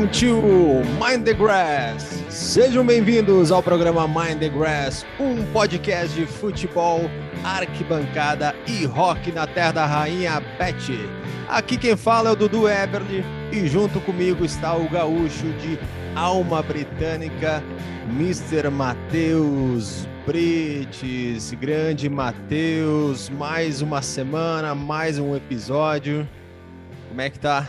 Welcome to Mind the Grass. Sejam bem-vindos ao programa Mind the Grass, um podcast de futebol, arquibancada e rock na terra da rainha Betty. Aqui quem fala é o Dudu Eberly e junto comigo está o gaúcho de alma britânica, Mr. Matheus Brites. Grande Matheus, mais uma semana, mais um episódio. Como é que tá?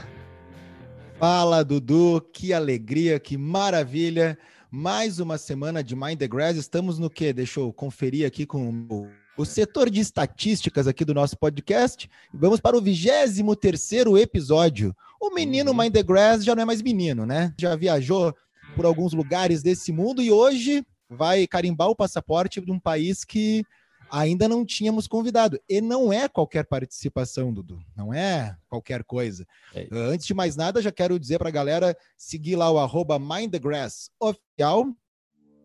Fala, Dudu, que alegria, que maravilha. Mais uma semana de Mind the Grass. Estamos no quê? Deixa eu conferir aqui com o setor de estatísticas aqui do nosso podcast. Vamos para o 23 terceiro episódio. O menino uhum. Mind the Grass já não é mais menino, né? Já viajou por alguns lugares desse mundo e hoje vai carimbar o passaporte de um país que ainda não tínhamos convidado. E não é qualquer participação, Dudu. Não é qualquer coisa. É. Antes de mais nada, já quero dizer para a galera seguir lá o arroba MindTheGrass oficial,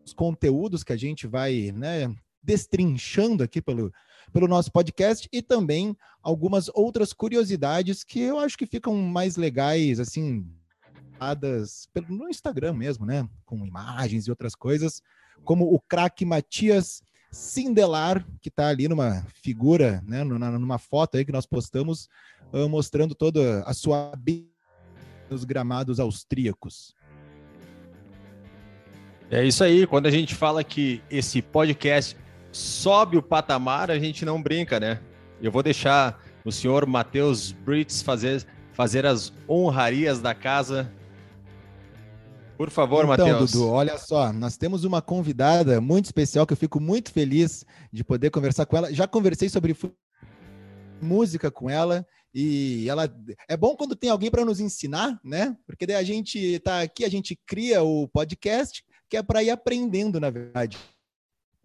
os conteúdos que a gente vai né, destrinchando aqui pelo, pelo nosso podcast e também algumas outras curiosidades que eu acho que ficam mais legais, assim, no Instagram mesmo, né? Com imagens e outras coisas, como o craque Matias Sindelar, que está ali numa figura, né, numa foto aí que nós postamos, uh, mostrando toda a sua nos gramados austríacos. É isso aí. Quando a gente fala que esse podcast sobe o patamar, a gente não brinca, né? Eu vou deixar o senhor Matheus Brits fazer, fazer as honrarias da casa por favor, então, Matheus. Dudu, olha só, nós temos uma convidada muito especial que eu fico muito feliz de poder conversar com ela. Já conversei sobre música com ela e ela é bom quando tem alguém para nos ensinar, né? Porque daí a gente está aqui, a gente cria o podcast que é para ir aprendendo, na verdade.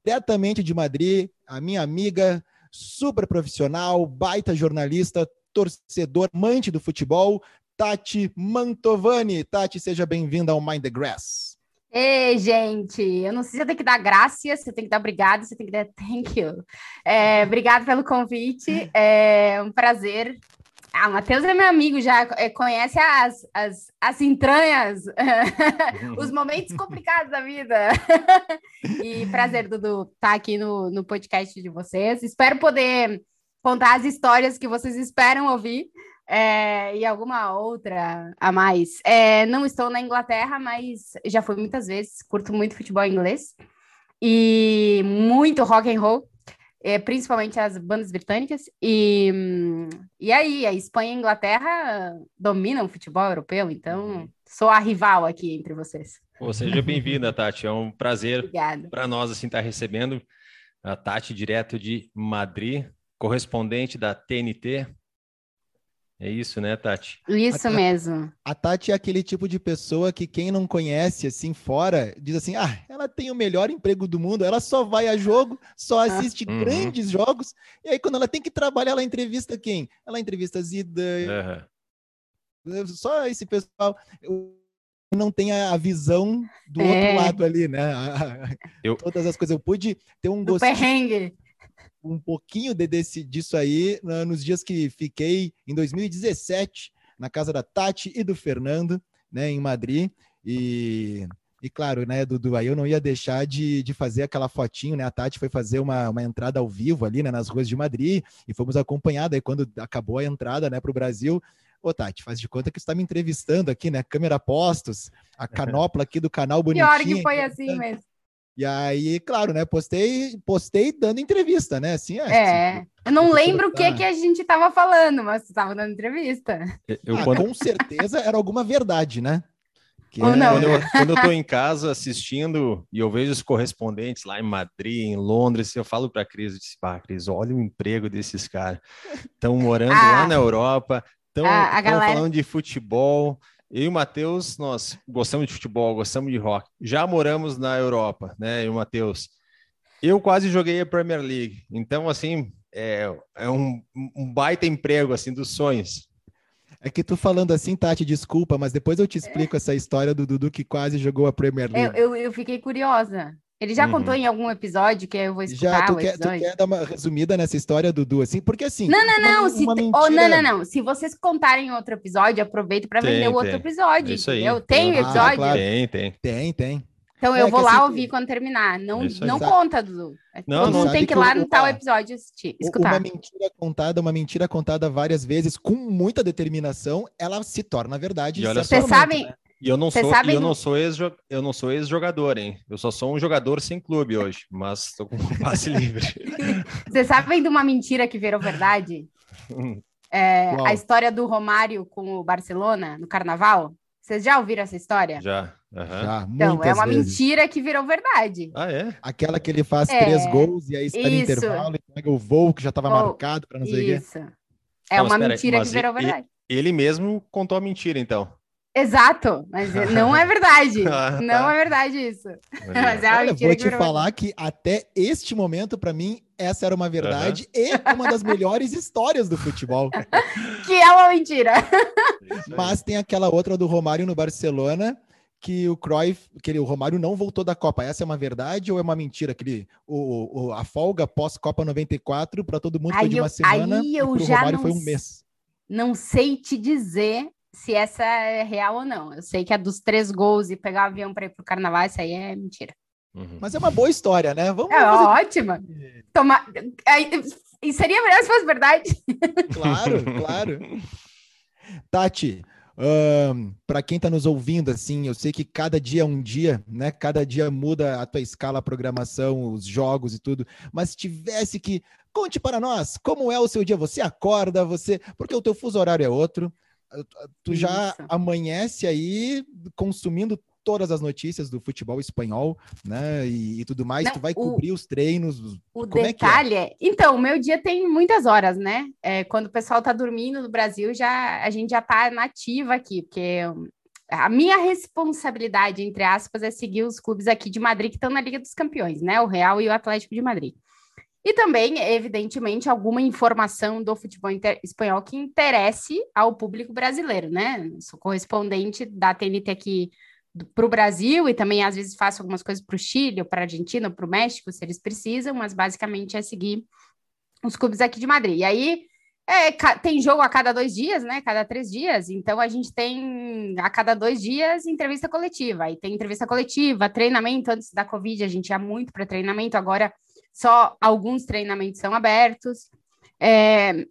Diretamente de Madrid, a minha amiga, super profissional, baita jornalista, torcedor, amante do futebol, Tati Mantovani. Tati, seja bem-vinda ao Mind the Grass. Ei, gente, eu não sei se eu tenho que dar graças, você tem que dar obrigado, você tem que dar thank you. É, obrigado pelo convite, é um prazer. Ah, o Matheus é meu amigo, já é, conhece as, as, as entranhas, os momentos complicados da vida. e prazer, Dudu, estar tá aqui no, no podcast de vocês. Espero poder contar as histórias que vocês esperam ouvir é, e alguma outra a mais. É, não estou na Inglaterra, mas já fui muitas vezes. Curto muito futebol inglês e muito rock and roll, é, principalmente as bandas britânicas. E, e aí, a Espanha e a Inglaterra dominam o futebol europeu, então sou a rival aqui entre vocês. Pô, seja bem-vinda, Tati. É um prazer para nós assim estar recebendo a Tati direto de Madrid, correspondente da TNT, é isso, né, Tati? Isso a, mesmo. A Tati é aquele tipo de pessoa que quem não conhece assim fora diz assim: ah, ela tem o melhor emprego do mundo, ela só vai a jogo, só ah. assiste uhum. grandes jogos, e aí quando ela tem que trabalhar, ela entrevista quem? Ela entrevista Zidane. Uhum. Só esse pessoal não tem a visão do é. outro lado ali, né? Eu... Todas as coisas. Eu pude ter um do gostinho. Perrengue um pouquinho de, desse, disso aí né, nos dias que fiquei em 2017 na casa da Tati e do Fernando, né, em Madrid. E, e claro, né, Dudu, aí eu não ia deixar de, de fazer aquela fotinho, né? A Tati foi fazer uma, uma entrada ao vivo ali, né, nas ruas de Madrid, e fomos acompanhados. Aí quando acabou a entrada, né, para o Brasil, Ô, Tati, faz de conta que você está me entrevistando aqui, né? Câmera postos, a canopla aqui do canal bonitinho. Pior que foi assim mesmo. E aí, claro, né? Postei, postei dando entrevista, né? Assim, é. é. eu não lembro o que, que a gente estava falando, mas estava dando entrevista. Eu, ah, quando... Com certeza era alguma verdade, né? Que Ou não. Quando, eu, quando eu tô em casa assistindo e eu vejo os correspondentes lá em Madrid, em Londres, eu falo para a Cris, eu disse, ah, Cris, olha o emprego desses caras. Estão morando ah, lá na Europa, estão galera... falando de futebol, eu e o Matheus, nós gostamos de futebol, gostamos de rock. Já moramos na Europa, né? E o Matheus. Eu quase joguei a Premier League. Então, assim, é, é um, um baita emprego, assim, dos sonhos. É que tu falando assim, Tati, desculpa, mas depois eu te explico é. essa história do Dudu que quase jogou a Premier League. Eu, eu, eu fiquei curiosa. Ele já uhum. contou em algum episódio que eu vou escutar já, tu o quer, episódio. Tu quer dar uma resumida nessa história, Dudu, assim? Porque assim... Não, não, não. Uma, se uma mentira... oh, não, não, não. Se vocês contarem outro episódio, aproveito para vender o outro episódio, Isso entendeu? Aí. Tem ah, episódio? Claro. Tem, tem. Tem, tem. Então é eu vou lá assim, ouvir quando terminar. Não, não conta, Dudu. Não, não tem que ir lá no tal episódio assistir, escutar. Uma mentira contada, uma mentira contada várias vezes com muita determinação, ela se torna verdade. Vocês sabem, né? E eu não sou, eu não sou ex eu não sou ex-jogador, hein? Eu só sou um jogador sem clube hoje, mas estou com um passe livre. Vocês sabem de uma mentira que virou verdade? É, a história do Romário com o Barcelona no Carnaval. Vocês já ouviram essa história? Já. Uhum. Já então, é uma vezes. mentira que virou verdade. Ah, é? Aquela que ele faz é, três gols e aí está no intervalo e pega o voo que já estava marcado para não sei o quê. Isso. É não, uma mentira aí, que virou verdade. Ele mesmo contou a mentira, então. Exato, mas não é verdade. ah, tá. Não é verdade isso. Mas é uma Olha, vou te falar que até este momento, para mim, essa era uma verdade uhum. e uma das melhores histórias do futebol. que é uma mentira. Mas tem aquela outra do Romário no Barcelona, que o Cruyff, que ele, o Romário não voltou da Copa. Essa é uma verdade ou é uma mentira? Aquele, o, o a folga pós-Copa 94 para todo mundo aí foi de uma eu, semana aí eu e já Romário não, foi um mês. Não sei te dizer se essa é real ou não. Eu sei que é dos três gols e pegar o avião para ir pro carnaval, isso aí é mentira. Uhum. Mas é uma boa história, né? Vamos, é fazer... ótima. Tomar... E seria melhor se fosse verdade. Claro, claro. Tati, um, para quem está nos ouvindo, assim, eu sei que cada dia é um dia, né? Cada dia muda a tua escala, a programação, os jogos e tudo. Mas se tivesse que conte para nós como é o seu dia. Você acorda, você, porque o teu fuso horário é outro tu já Isso. amanhece aí consumindo todas as notícias do futebol espanhol, né? E, e tudo mais. Não, tu vai o, cobrir os treinos. O Como detalhe é, que é? Então, o meu dia tem muitas horas, né? É, quando o pessoal tá dormindo no Brasil, já a gente já tá nativa aqui, porque a minha responsabilidade, entre aspas, é seguir os clubes aqui de Madrid que estão na Liga dos Campeões, né? O Real e o Atlético de Madrid. E também, evidentemente, alguma informação do futebol espanhol que interesse ao público brasileiro, né? Sou correspondente da TNT aqui para o Brasil e também às vezes faço algumas coisas para o Chile, para a Argentina, para o México, se eles precisam, mas basicamente é seguir os clubes aqui de Madrid. E aí é, tem jogo a cada dois dias, né? Cada três dias. Então a gente tem a cada dois dias entrevista coletiva. Aí tem entrevista coletiva, treinamento antes da Covid, a gente ia muito para treinamento, agora só alguns treinamentos são abertos. É,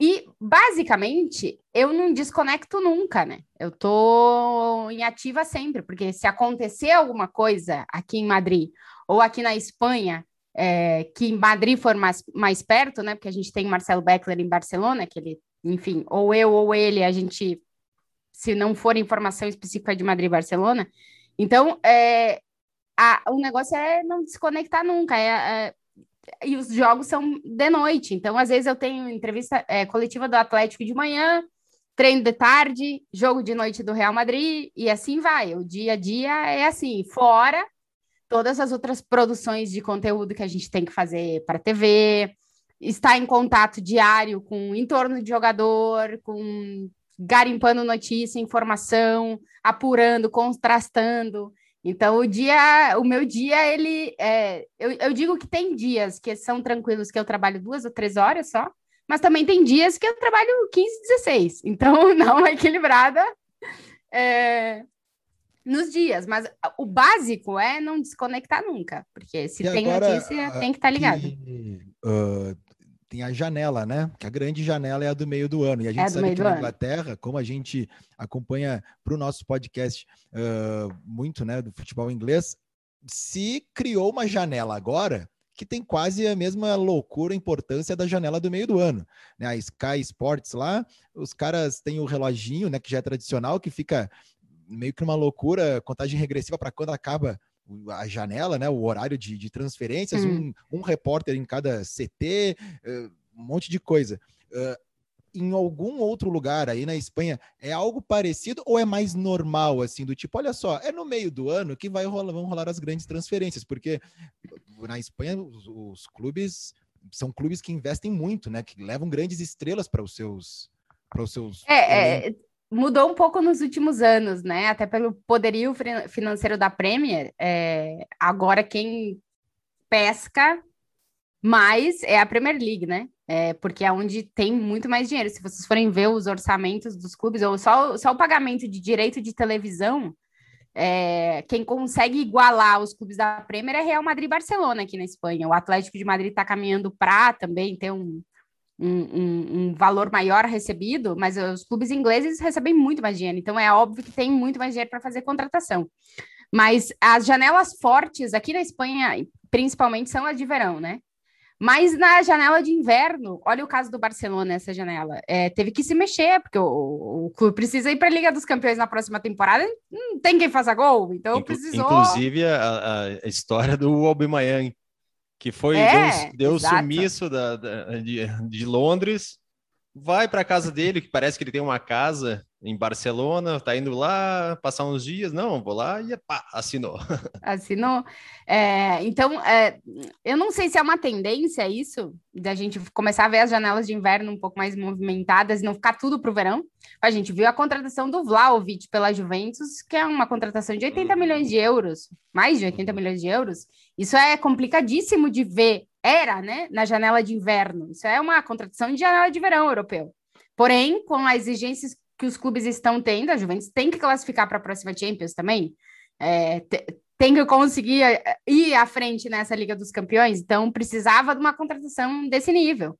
e, basicamente, eu não desconecto nunca, né? Eu tô em ativa sempre, porque se acontecer alguma coisa aqui em Madrid ou aqui na Espanha, é, que em Madrid for mais, mais perto, né? Porque a gente tem Marcelo Beckler em Barcelona, que ele, enfim, ou eu ou ele, a gente, se não for informação específica de Madrid e Barcelona. Então, é, a, o negócio é não desconectar nunca, é, é e os jogos são de noite. Então, às vezes, eu tenho entrevista é, coletiva do Atlético de manhã, treino de tarde, jogo de noite do Real Madrid, e assim vai. O dia a dia é assim, fora todas as outras produções de conteúdo que a gente tem que fazer para TV, estar em contato diário com o entorno de jogador, com garimpando notícia, informação, apurando, contrastando. Então, o dia, o meu dia, ele. É, eu, eu digo que tem dias que são tranquilos, que eu trabalho duas ou três horas só, mas também tem dias que eu trabalho 15, 16. Então, não é equilibrada é, nos dias. Mas o básico é não desconectar nunca, porque se e tem agora, notícia, tem que estar tá ligado. Que, uh, tem a janela, né? Que a grande janela é a do meio do ano. E a gente é sabe que na Inglaterra, como a gente acompanha para o nosso podcast uh, muito, né, do futebol inglês, se criou uma janela agora que tem quase a mesma loucura, importância da janela do meio do ano. Né? A Sky Sports lá, os caras têm o reloginho, né, que já é tradicional, que fica meio que uma loucura, contagem regressiva para quando acaba a janela, né, o horário de, de transferências, hum. um, um, repórter em cada CT, uh, um monte de coisa. Uh, em algum outro lugar aí na Espanha é algo parecido ou é mais normal assim do tipo olha só é no meio do ano que vai rolar, vão rolar as grandes transferências porque na Espanha os, os clubes são clubes que investem muito né que levam grandes estrelas para os seus para os seus é, é, mudou um pouco nos últimos anos, né? Até pelo poderio financeiro da Premier. É, agora quem pesca mais é a Premier League, né? É, porque é onde tem muito mais dinheiro. Se vocês forem ver os orçamentos dos clubes, ou só, só o pagamento de direito de televisão, é, quem consegue igualar os clubes da Premier é Real Madrid e Barcelona aqui na Espanha. O Atlético de Madrid está caminhando para também ter um, um, um, valor maior recebido, mas os clubes ingleses recebem muito mais dinheiro, então é óbvio que tem muito mais dinheiro para fazer contratação. Mas as janelas fortes aqui na Espanha, principalmente, são as de verão, né? Mas na janela de inverno, olha o caso do Barcelona, essa janela, é, teve que se mexer, porque o, o clube precisa ir para a Liga dos Campeões na próxima temporada, não tem quem faça gol, então Inclu precisou... Inclusive a, a história do Aubameyang, que foi, é, deu, deu sumiço da, da, de, de Londres, vai para a casa dele, que parece que ele tem uma casa em Barcelona, tá indo lá passar uns dias, não, vou lá e pá, assinou. Assinou. É, então, é, eu não sei se é uma tendência isso, da gente começar a ver as janelas de inverno um pouco mais movimentadas e não ficar tudo para o verão. A gente viu a contratação do Vlaovic pela Juventus, que é uma contratação de 80 milhões de euros, mais de 80 milhões de euros. Isso é complicadíssimo de ver, era, né, na janela de inverno. Isso é uma contratação de janela de verão europeu. Porém, com as exigências que os clubes estão tendo, a Juventus tem que classificar para a próxima Champions também, é, tem que conseguir é, ir à frente nessa Liga dos Campeões, então precisava de uma contratação desse nível.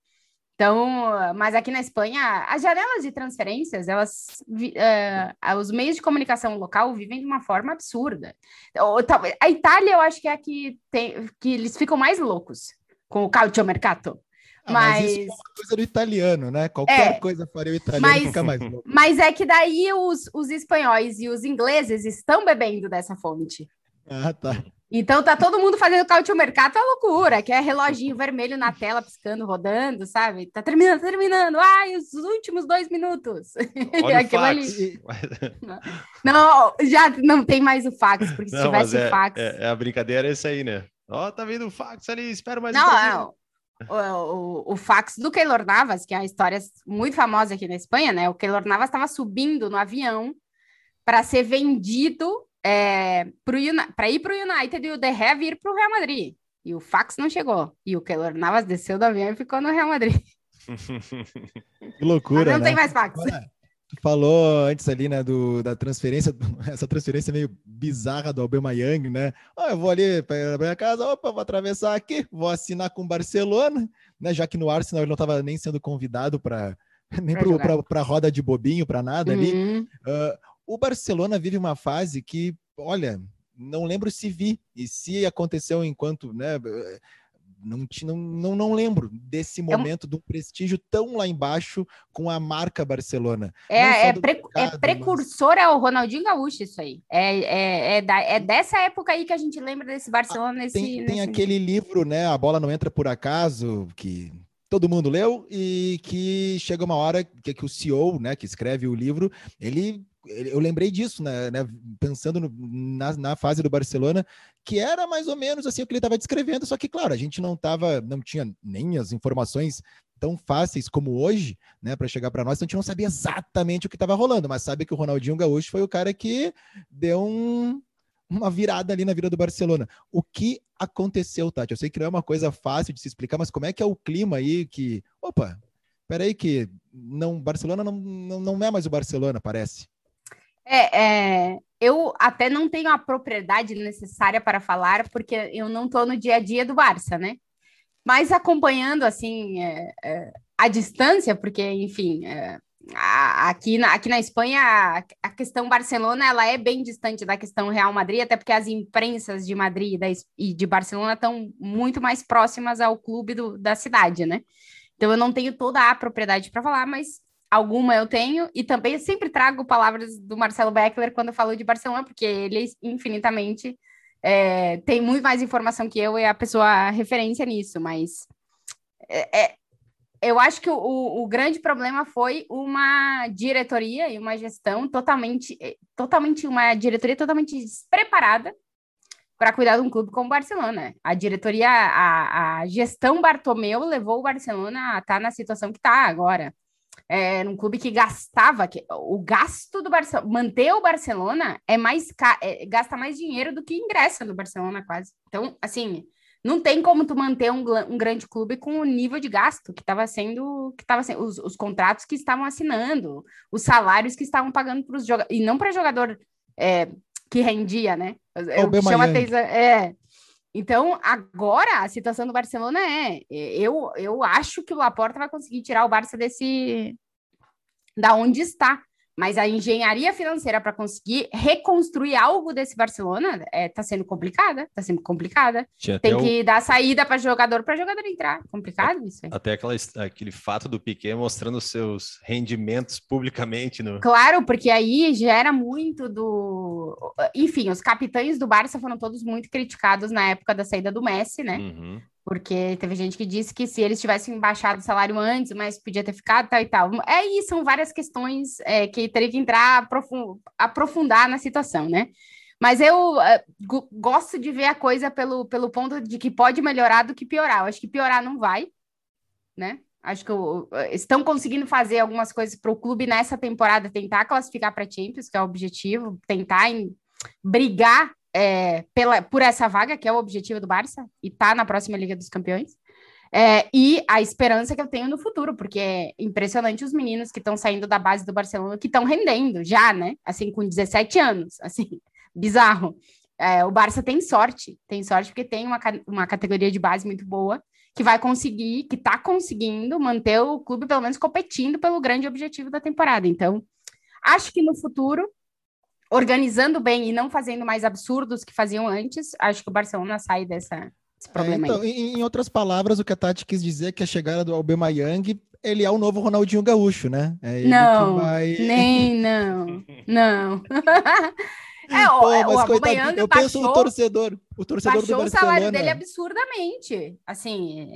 Então, mas aqui na Espanha, as janelas de transferências, elas, uh, os meios de comunicação local vivem de uma forma absurda. A Itália, eu acho que é a que, tem, que eles ficam mais loucos com o calciomercato. Ah, mas... mas... isso é uma coisa do italiano, né? Qualquer é, coisa faria o italiano mas, ficar mais louco. Mas é que daí os, os espanhóis e os ingleses estão bebendo dessa fonte. Ah, tá. Então tá todo mundo fazendo cautio mercado, é loucura, que é reloginho vermelho na tela, piscando, rodando, sabe? Tá terminando, tá terminando. Ai, os últimos dois minutos. Olha Aquilo ali. Não, já não tem mais o fax, porque se não, tivesse é, o fax. É, é, a brincadeira é isso aí, né? Ó, oh, tá vindo o fax ali, espera mais não, um não o, o, o, fax do Keylor Navas, que é uma história muito famosa aqui na Espanha, né? O Keylor Navas estava subindo no avião para ser vendido é, para ir para o United e o De Gea vir para o Real Madrid. E o fax não chegou. E o Keylor Navas desceu do avião e ficou no Real Madrid. Que loucura, Mas não né? tem mais fax. falou antes ali, né, do, da transferência, essa transferência meio bizarra do Aubameyang, né? Ah, eu vou ali para minha casa, opa, vou atravessar aqui, vou assinar com o Barcelona, né? Já que no Arsenal ele não estava nem sendo convidado para nem para a roda de bobinho, para nada uhum. ali. Uh, o Barcelona vive uma fase que, olha, não lembro se vi e se aconteceu enquanto, né? não, não, não, lembro desse é momento, é um... um prestígio tão lá embaixo com a marca Barcelona. É, é, pre, mercado, é precursor mas... ao Ronaldinho Gaúcho, isso aí. É, é, é, da, é dessa época aí que a gente lembra desse Barcelona. Ah, nesse, tem, nesse... tem aquele livro, né? A bola não entra por acaso, que todo mundo leu e que chega uma hora que, que o CEO, né, que escreve o livro, ele eu lembrei disso, né, né pensando no, na, na, fase do Barcelona, que era mais ou menos assim o que ele estava descrevendo, só que, claro, a gente não tava, não tinha nem as informações tão fáceis como hoje, né, para chegar para nós, então a gente não sabia exatamente o que estava rolando, mas sabe que o Ronaldinho Gaúcho foi o cara que deu um, uma virada ali na vida do Barcelona. O que aconteceu, Tati? Eu sei que não é uma coisa fácil de se explicar, mas como é que é o clima aí que, opa, peraí que não, Barcelona não, não, não é mais o Barcelona, parece. É, é, eu até não tenho a propriedade necessária para falar, porque eu não estou no dia a dia do Barça, né? Mas acompanhando, assim, é, é, a distância, porque, enfim, é, a, aqui, na, aqui na Espanha, a, a, questão Barcelona, ela é bem distante da questão Real Madrid, até porque as imprensas de Madrid e, da, e de Barcelona estão muito mais próximas ao clube do, da cidade, né? Então, eu não tenho toda a propriedade para falar, mas alguma eu tenho, e também sempre trago palavras do Marcelo Beckler quando eu falo de Barcelona, porque ele infinitamente é, tem muito mais informação que eu e é a pessoa referência nisso, mas é, é, eu acho que o, o, grande problema foi uma diretoria e uma gestão totalmente, totalmente uma diretoria totalmente despreparada para cuidar de um clube como o Barcelona. A diretoria, a, a gestão Bartomeu levou o Barcelona a estar tá na situação que está agora. É, um clube que gastava, que, o gasto do Barcelona, manter o Barcelona é mais é, gasta mais dinheiro do que ingressa no Barcelona quase. Então, assim, não tem como tu manter um, um grande clube com o nível de gasto que estava sendo, que estava sendo, os, os, contratos que estavam assinando, os salários que estavam pagando para os jogadores, e não para jogador é, que rendia, né? É o que chama atenção, é. Então, agora a situação do Barcelona é, eu, eu acho que o Laporta vai conseguir tirar o Barça desse da onde está. Mas a engenharia financeira para conseguir reconstruir algo desse Barcelona está é, tá sendo complicada, está sendo complicada. Tem que o... dar saída para jogador para jogador entrar. Complicado isso. Aí. Até aquela, aquele fato do Piquet mostrando seus rendimentos publicamente no. Claro, porque aí gera muito do. Enfim, os capitães do Barça foram todos muito criticados na época da saída do Messi, né? Uhum porque teve gente que disse que se eles tivessem baixado o salário antes, mas podia ter ficado tal e tal. É isso, são várias questões é, que teria que entrar, aprofundar na situação, né? Mas eu uh, gosto de ver a coisa pelo, pelo ponto de que pode melhorar do que piorar. Eu acho que piorar não vai, né? Acho que uh, estão conseguindo fazer algumas coisas para o clube nessa temporada tentar classificar para Champions, que é o objetivo, tentar em, brigar é, pela, por essa vaga, que é o objetivo do Barça, e tá na próxima Liga dos Campeões. É, e a esperança que eu tenho no futuro, porque é impressionante os meninos que estão saindo da base do Barcelona, que estão rendendo já, né? Assim, com 17 anos, assim, bizarro. É, o Barça tem sorte, tem sorte porque tem uma, uma categoria de base muito boa, que vai conseguir, que está conseguindo manter o clube, pelo menos, competindo pelo grande objetivo da temporada. Então, acho que no futuro organizando bem e não fazendo mais absurdos que faziam antes, acho que o Barcelona sai dessa, desse é, problema é, então, em, em, outras palavras, o que a Tati quis dizer é que a chegada do Aubameyang ele é o novo Ronaldinho Gaúcho, né? É não, vai... nem não, não. É, Pô, o, mas, o coitado, eu penso no torcedor, o torcedor baixou do Barcelona. o salário dele absurdamente. Assim,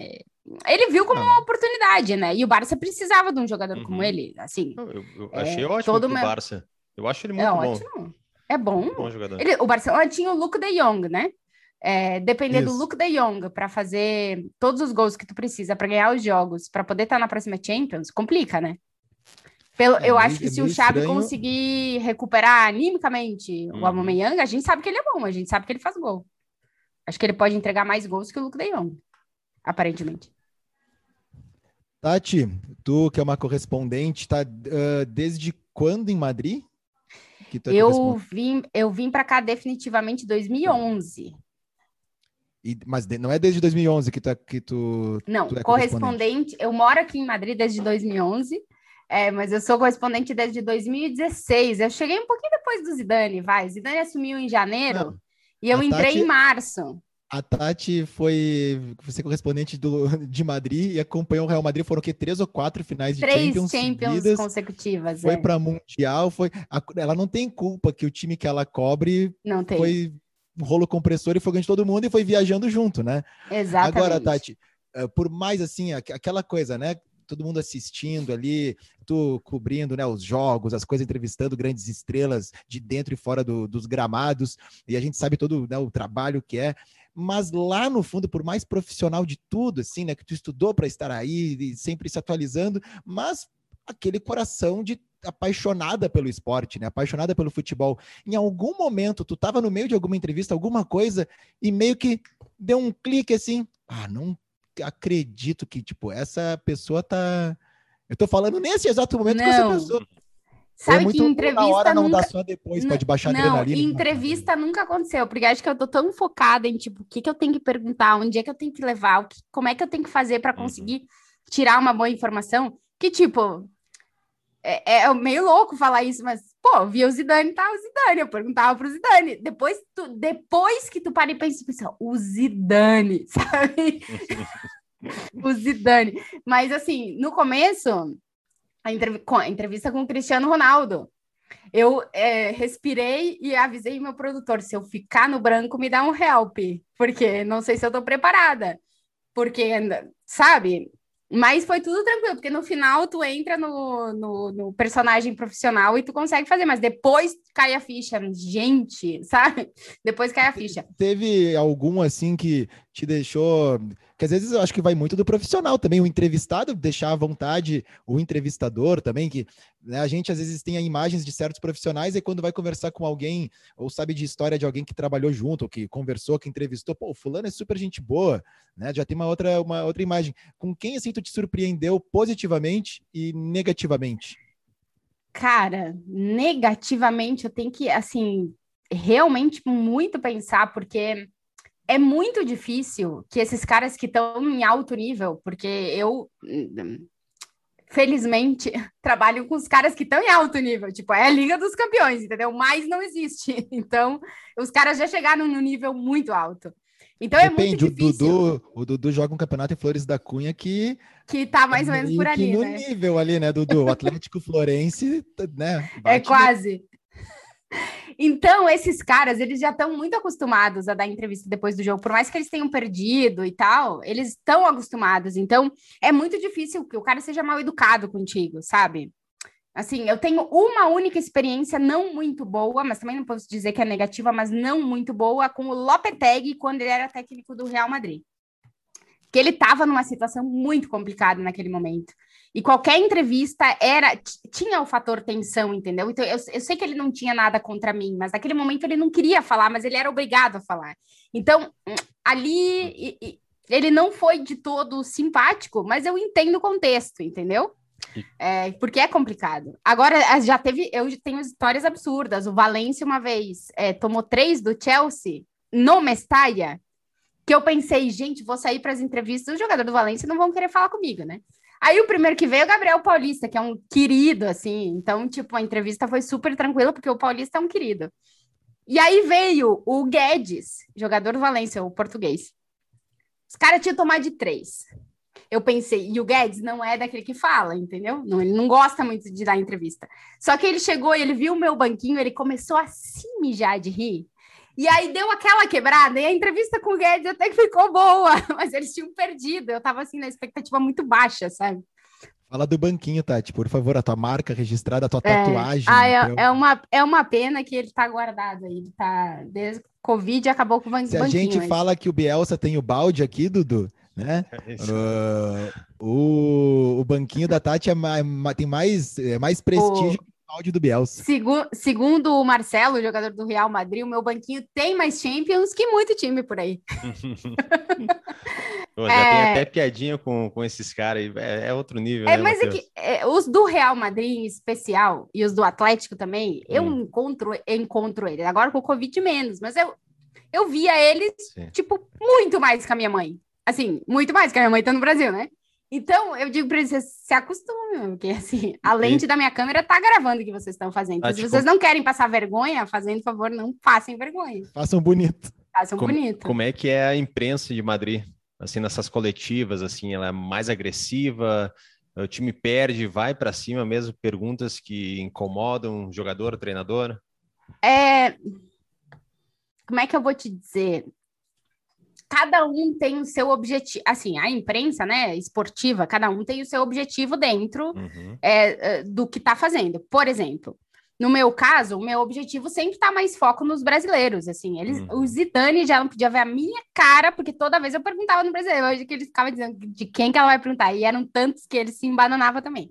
ele viu como ah. uma oportunidade, né? E o Barça precisava de um jogador uhum. como ele, assim. Eu, eu achei é, ótimo todo o meu... Barça. Eu acho ele muito é bom. Ótimo. É bom. bom jogador. Ele, o Barcelona tinha o Luke de Jong, né? É, depender Isso. do Luke de Jong para fazer todos os gols que tu precisa para ganhar os jogos, para poder estar tá na próxima Champions, complica, né? Pelo, é, eu acho que é se o Xavi estranho. conseguir recuperar animicamente uhum. o Aubameyang, a gente sabe que ele é bom, a gente sabe que ele faz gol. Acho que ele pode entregar mais gols que o Luke de Jong, aparentemente. Tati, tu que é uma correspondente, tá uh, desde quando em Madrid? Tá eu vim, eu vim para cá definitivamente em 2011. E, mas de, não é desde 2011 que, tá, que tu. Não, tu é correspondente. Eu moro aqui em Madrid desde 2011, é, mas eu sou correspondente desde 2016. Eu cheguei um pouquinho depois do Zidane, vai. Zidane assumiu em janeiro não, e eu entrei Tati, em março. A Tati foi ser correspondente do, de Madrid e acompanhou o Real Madrid. Foram o quê? Três ou quatro finais de Três Champions, Champions seguidas. consecutivas. Foi é. para Mundial. Foi, a, ela não tem culpa que o time que ela cobre não tem. foi um rolo compressor e foi ganhando todo mundo e foi viajando junto, né? Exatamente. Agora, Tati, eh, por mais assim, aquela coisa, né? todo mundo assistindo ali, tu cobrindo né, os jogos, as coisas, entrevistando grandes estrelas de dentro e fora do, dos gramados, e a gente sabe todo né, o trabalho que é mas lá no fundo, por mais profissional de tudo, assim, né, que tu estudou para estar aí e sempre se atualizando, mas aquele coração de apaixonada pelo esporte, né, apaixonada pelo futebol. Em algum momento, tu estava no meio de alguma entrevista, alguma coisa, e meio que deu um clique assim, ah, não acredito que, tipo, essa pessoa tá... Eu tô falando nesse exato momento não. com essa pessoa. Sabe é que entrevista hora, não nunca... dá só depois, pode baixar não, adrenalina. entrevista nunca aconteceu, porque acho que eu tô tão focada em, tipo, o que que eu tenho que perguntar, onde é que eu tenho que levar, o que, como é que eu tenho que fazer para uhum. conseguir uhum. tirar uma boa informação, que, tipo, é, é, meio louco falar isso, mas, pô, via o Zidane, tá o Zidane, eu perguntava pro Zidane, depois, tu, depois que tu para e pensa, pensa o Zidane, sabe? o Zidane. Mas, assim, no começo a, entrev a entrevista com o Cristiano Ronaldo. Eu é, respirei e avisei meu produtor: se eu ficar no branco, me dá um help, porque não sei se eu tô preparada. Porque, sabe? Mas foi tudo tranquilo, porque no final tu entra no, no, no, personagem profissional e tu consegue fazer, mas depois cai a ficha, gente, sabe? Depois cai a ficha. Teve algum assim que, te deixou. Que às vezes eu acho que vai muito do profissional também, o entrevistado deixar à vontade o entrevistador também, que né, a gente às vezes tem imagens de certos profissionais e quando vai conversar com alguém, ou sabe de história de alguém que trabalhou junto, que conversou, que entrevistou, pô, fulano é super gente boa, né? Já tem uma outra, uma outra imagem. Com quem assim tu te surpreendeu positivamente e negativamente? Cara, negativamente eu tenho que, assim, realmente muito pensar, porque é muito difícil que esses caras que estão em alto nível, porque eu, felizmente, trabalho com os caras que estão em alto nível, tipo, é a Liga dos Campeões, entendeu? Mas não existe. Então, os caras já chegaram no nível muito alto. Então Depende, é muito difícil. O Dudu, o Dudu joga um campeonato em Flores da Cunha que. Que tá mais ou menos por ali. no né? nível ali, né, Dudu? O Atlético Florense, né? É quase. Então, esses caras, eles já estão muito acostumados a dar entrevista depois do jogo, por mais que eles tenham perdido e tal, eles estão acostumados. Então, é muito difícil que o cara seja mal educado contigo, sabe? Assim, eu tenho uma única experiência não muito boa, mas também não posso dizer que é negativa, mas não muito boa, com o Lopetegui quando ele era técnico do Real Madrid. Que ele estava numa situação muito complicada naquele momento. E qualquer entrevista era tinha o fator tensão, entendeu? Então eu, eu sei que ele não tinha nada contra mim, mas naquele momento ele não queria falar, mas ele era obrigado a falar. Então ali ele não foi de todo simpático, mas eu entendo o contexto, entendeu? É, porque é complicado. Agora, já teve, eu tenho histórias absurdas. O Valência, uma vez, é, tomou três do Chelsea no Mestalla, que eu pensei, gente, vou sair para as entrevistas, os jogadores do Valência não vão querer falar comigo, né? Aí o primeiro que veio é o Gabriel Paulista, que é um querido, assim. Então, tipo, a entrevista foi super tranquila, porque o Paulista é um querido. E aí veio o Guedes, jogador do Valência, o português. Os caras tinham tomado de três. Eu pensei, e o Guedes não é daquele que fala, entendeu? Não, ele não gosta muito de dar entrevista. Só que ele chegou ele viu o meu banquinho, ele começou a se mijar de rir. E aí deu aquela quebrada, e a entrevista com o Guedes até que ficou boa, mas eles tinham perdido. Eu tava assim na expectativa muito baixa, sabe? Fala do banquinho, Tati, por favor, a tua marca registrada, a tua é. tatuagem. Ah, é, é, uma, é uma pena que ele tá guardado aí. Ele tá. Desde Covid acabou com o banquinho. Se a gente aí. fala que o Bielsa tem o balde aqui, Dudu, né? Uh, o, o banquinho da Tati é mais, tem mais, é mais prestígio áudio do Bielsa. Segu segundo o Marcelo, jogador do Real Madrid, o meu banquinho tem mais Champions que muito time por aí. Pô, já é... tem até piadinha com, com esses caras aí, é, é, outro nível. É, né, mas é que, é, os do Real Madrid em especial e os do Atlético também, hum. eu encontro, encontro eles. Agora com o Covid menos, mas eu, eu via eles, Sim. tipo, muito mais que a minha mãe. Assim, muito mais que a minha mãe tá no Brasil, né? Então, eu digo para eles, se acostumem, porque assim, a lente e... da minha câmera tá gravando o que vocês estão fazendo. Então, se vocês não querem passar vergonha, fazendo favor, não passem vergonha. Façam bonito. Façam como, bonito. Como é que é a imprensa de Madrid? Assim, nessas coletivas, assim, ela é mais agressiva, o time perde, vai para cima mesmo, perguntas que incomodam o jogador, o treinador? É... Como é que eu vou te dizer? Cada um tem o seu objetivo, assim, a imprensa, né, esportiva, cada um tem o seu objetivo dentro uhum. é, é do que está fazendo. Por exemplo, no meu caso, o meu objetivo sempre está mais foco nos brasileiros, assim, eles, uhum. o Zidane já não podia ver a minha cara, porque toda vez eu perguntava no brasileiro, hoje que ele ficava dizendo de quem que ela vai perguntar, e eram tantos que ele se embananava também.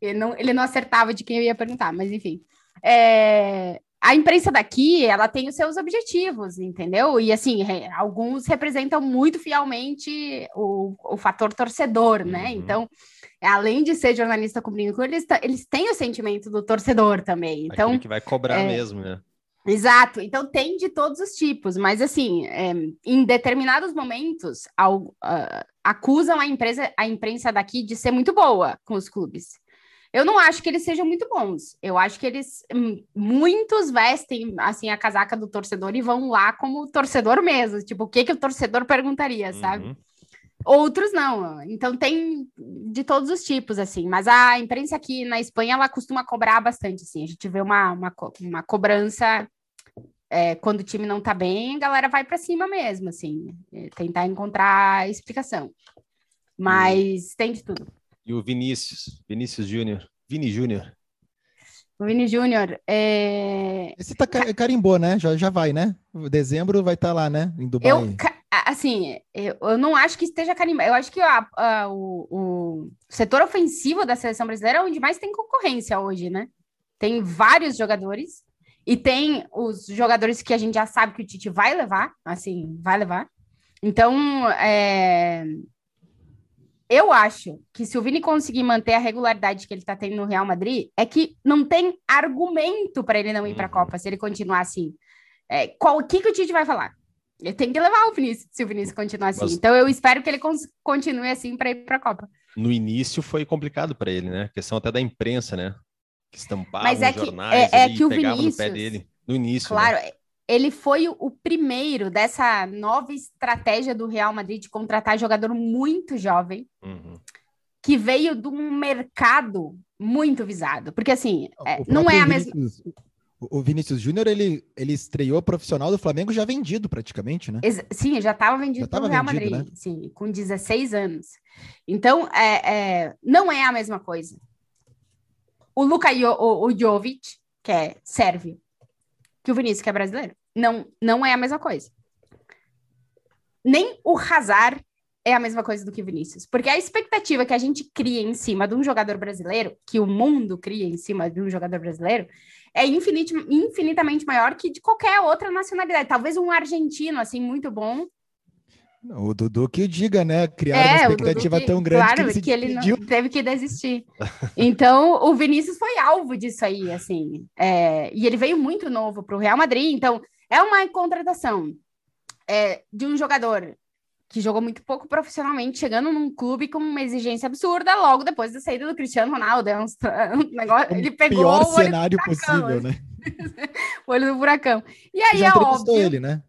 Ele não, ele não acertava de quem eu ia perguntar, mas enfim. É, a imprensa daqui, ela tem os seus objetivos, entendeu? E assim, alguns representam muito fielmente o, o fator torcedor, né? Uhum. Então, além de ser jornalista cobrindo, eles, eles têm o sentimento do torcedor também. Então, Aquele que vai cobrar é... mesmo, né? Exato, então tem de todos os tipos, mas assim, é, em determinados momentos, ao, uh, acusam a, empresa, a imprensa daqui de ser muito boa com os clubes. Eu não acho que eles sejam muito bons. Eu acho que eles hum, muitos vestem assim a casaca do torcedor e vão lá como torcedor mesmo. Tipo, o que que o torcedor perguntaria, sabe? Uhum. Outros não. Então tem de todos os tipos, assim. Mas a imprensa aqui na Espanha, ela costuma cobrar bastante, assim. A gente vê uma, uma, uma cobrança é, quando o time não tá bem, a galera vai para cima mesmo, assim. Tentar encontrar explicação. Mas uhum. tem de tudo. E o Vinícius, Vinícius Júnior, Vini Júnior. O Vini Júnior, é... Esse tá carimbou, né? Já, já vai, né? Dezembro vai estar tá lá, né? Em Dubai. Eu, assim, eu, eu, não acho que esteja carimbado. Eu acho que a, a, o, o, setor ofensivo da seleção brasileira é onde mais tem concorrência hoje, né? Tem vários jogadores e tem os jogadores que a gente já sabe que o Tite vai levar, assim, vai levar. Então, é... eu acho que se o Vini conseguir manter a regularidade que ele está tendo no Real Madrid, é que não tem argumento para ele não ir para a uhum. Copa se ele continuar assim. É, qual o que, que o Tite vai falar? Ele tem que levar o Vinícius, se o Vinícius continuar assim. Mas... Então eu espero que ele continue assim para ir para a Copa. No início foi complicado para ele, né? A questão até da imprensa, né? Que estampavam Mas é que, jornais é, é que o Vinícius, no pé dele. No início. Né? Claro, né? Ele foi o primeiro dessa nova estratégia do Real Madrid de contratar jogador muito jovem, uhum. que veio de um mercado muito visado. Porque assim, é, não é a mesma o Vinícius Júnior, ele, ele estreou profissional do Flamengo já vendido praticamente, né? Sim, já estava vendido para o Real vendido, Madrid, né? sim, com 16 anos. Então, é, é, não é a mesma coisa. O Luka jo, o, o Jovic, que é sérvio, que o Vinícius, que é brasileiro, não, não é a mesma coisa. Nem o Hazard é a mesma coisa do que o Vinícius. Porque a expectativa que a gente cria em cima de um jogador brasileiro, que o mundo cria em cima de um jogador brasileiro, é infinit, infinitamente maior que de qualquer outra nacionalidade. Talvez um argentino, assim, muito bom. O Dudu que diga, né? Criar é, uma expectativa que, tão grande claro, que ele, que ele não, teve que desistir. Então, o Vinícius foi alvo disso aí, assim. É, e ele veio muito novo para o Real Madrid. Então, é uma contratação é, de um jogador que jogou muito pouco profissionalmente, chegando num clube com uma exigência absurda logo depois da saída do Cristiano Ronaldo. É um, um negócio, ele pegou pior o cenário possível, né? o olho do furacão. E aí Já é óbvio. ele, né?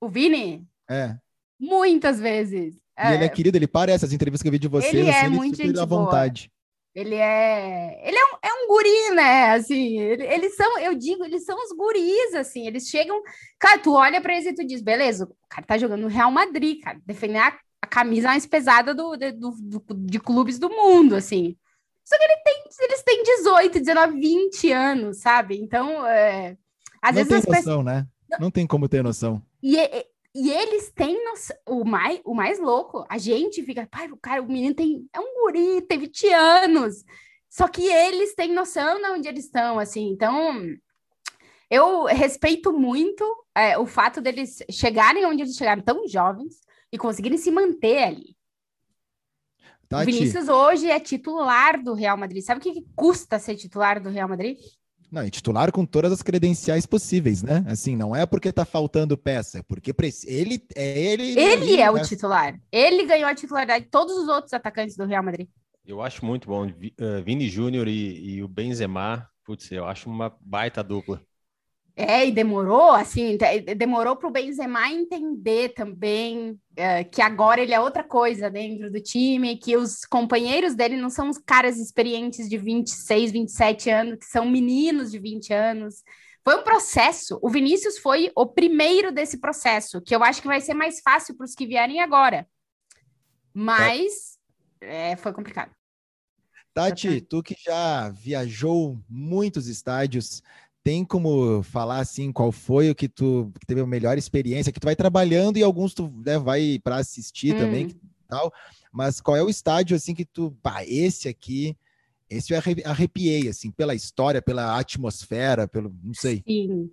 O Vini? É. Muitas vezes. E é... ele é querido, ele parece as entrevistas que eu vi de vocês, ele assim, é muito à vontade. Ele é. Ele é um, é um guri, né? Assim, ele, eles são, eu digo, eles são os guris, assim, eles chegam. Cara, tu olha pra eles e tu diz, beleza, o cara tá jogando no Real Madrid, cara, defender a, a camisa mais pesada do, do, do, de clubes do mundo, assim. Só que ele tem, eles têm 18, 19, 20 anos, sabe? Então, é, às Não vezes. Tem noção, pessoas... né? Não tem como ter noção. E, e eles têm noção, o mais, o mais louco, a gente fica, pai, o cara, o menino tem, é um guri, tem 20 anos. Só que eles têm noção de onde eles estão, assim. Então, eu respeito muito é, o fato deles chegarem onde eles chegaram tão jovens e conseguirem se manter ali. Tati. O Vinícius hoje é titular do Real Madrid. Sabe o que, que custa ser titular do Real Madrid? Não, e titular com todas as credenciais possíveis, né? Assim, não é porque tá faltando peça, é porque ele é ele. Ele é o titular. Ele ganhou a titularidade de todos os outros atacantes do Real Madrid. Eu acho muito bom. Uh, Vini Júnior e, e, o Benzema, putz, eu acho uma baita dupla. É, e demorou, assim, demorou para o Benzema entender também uh, que agora ele é outra coisa dentro do time, que os companheiros dele não são os caras experientes de 26, 27 anos, que são meninos de 20 anos. Foi um processo. O Vinícius foi o primeiro desse processo, que eu acho que vai ser mais fácil para os que vierem agora. Mas é, foi complicado. Tati, tu que já viajou muitos estádios, tem como falar assim qual foi o que tu que teve a melhor experiência que tu vai trabalhando e alguns tu né, vai para assistir hum. também tal mas qual é o estádio assim que tu pá, esse aqui esse eu arrepiei assim pela história pela atmosfera pelo não sei Sim.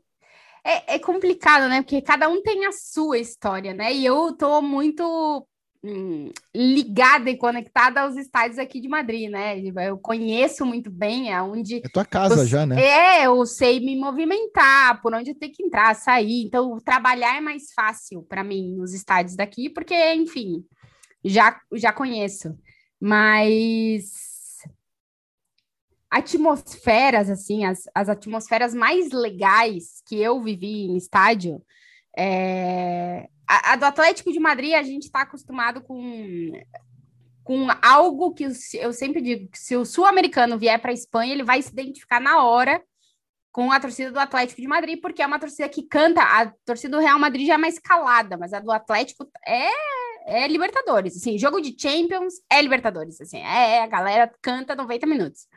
É, é complicado, né? Porque cada um tem a sua história, né? E eu tô muito Hum, ligada e conectada aos estádios aqui de Madrid, né? Eu conheço muito bem aonde. É tua casa eu, já, né? É, eu sei me movimentar, por onde eu tenho que entrar, sair. Então, trabalhar é mais fácil para mim nos estádios daqui, porque, enfim, já, já conheço. Mas atmosferas, assim, as, as atmosferas mais legais que eu vivi em estádio. É, a, a, do Atlético de Madrid, a gente está acostumado com, com algo que eu sempre digo: que se o sul-americano vier para a Espanha, ele vai se identificar na hora com a torcida do Atlético de Madrid, porque é uma torcida que canta. A torcida do Real Madrid já é mais calada, mas a do Atlético é, é Libertadores. Assim, jogo de Champions é Libertadores. Assim, é, a galera canta 90 minutos.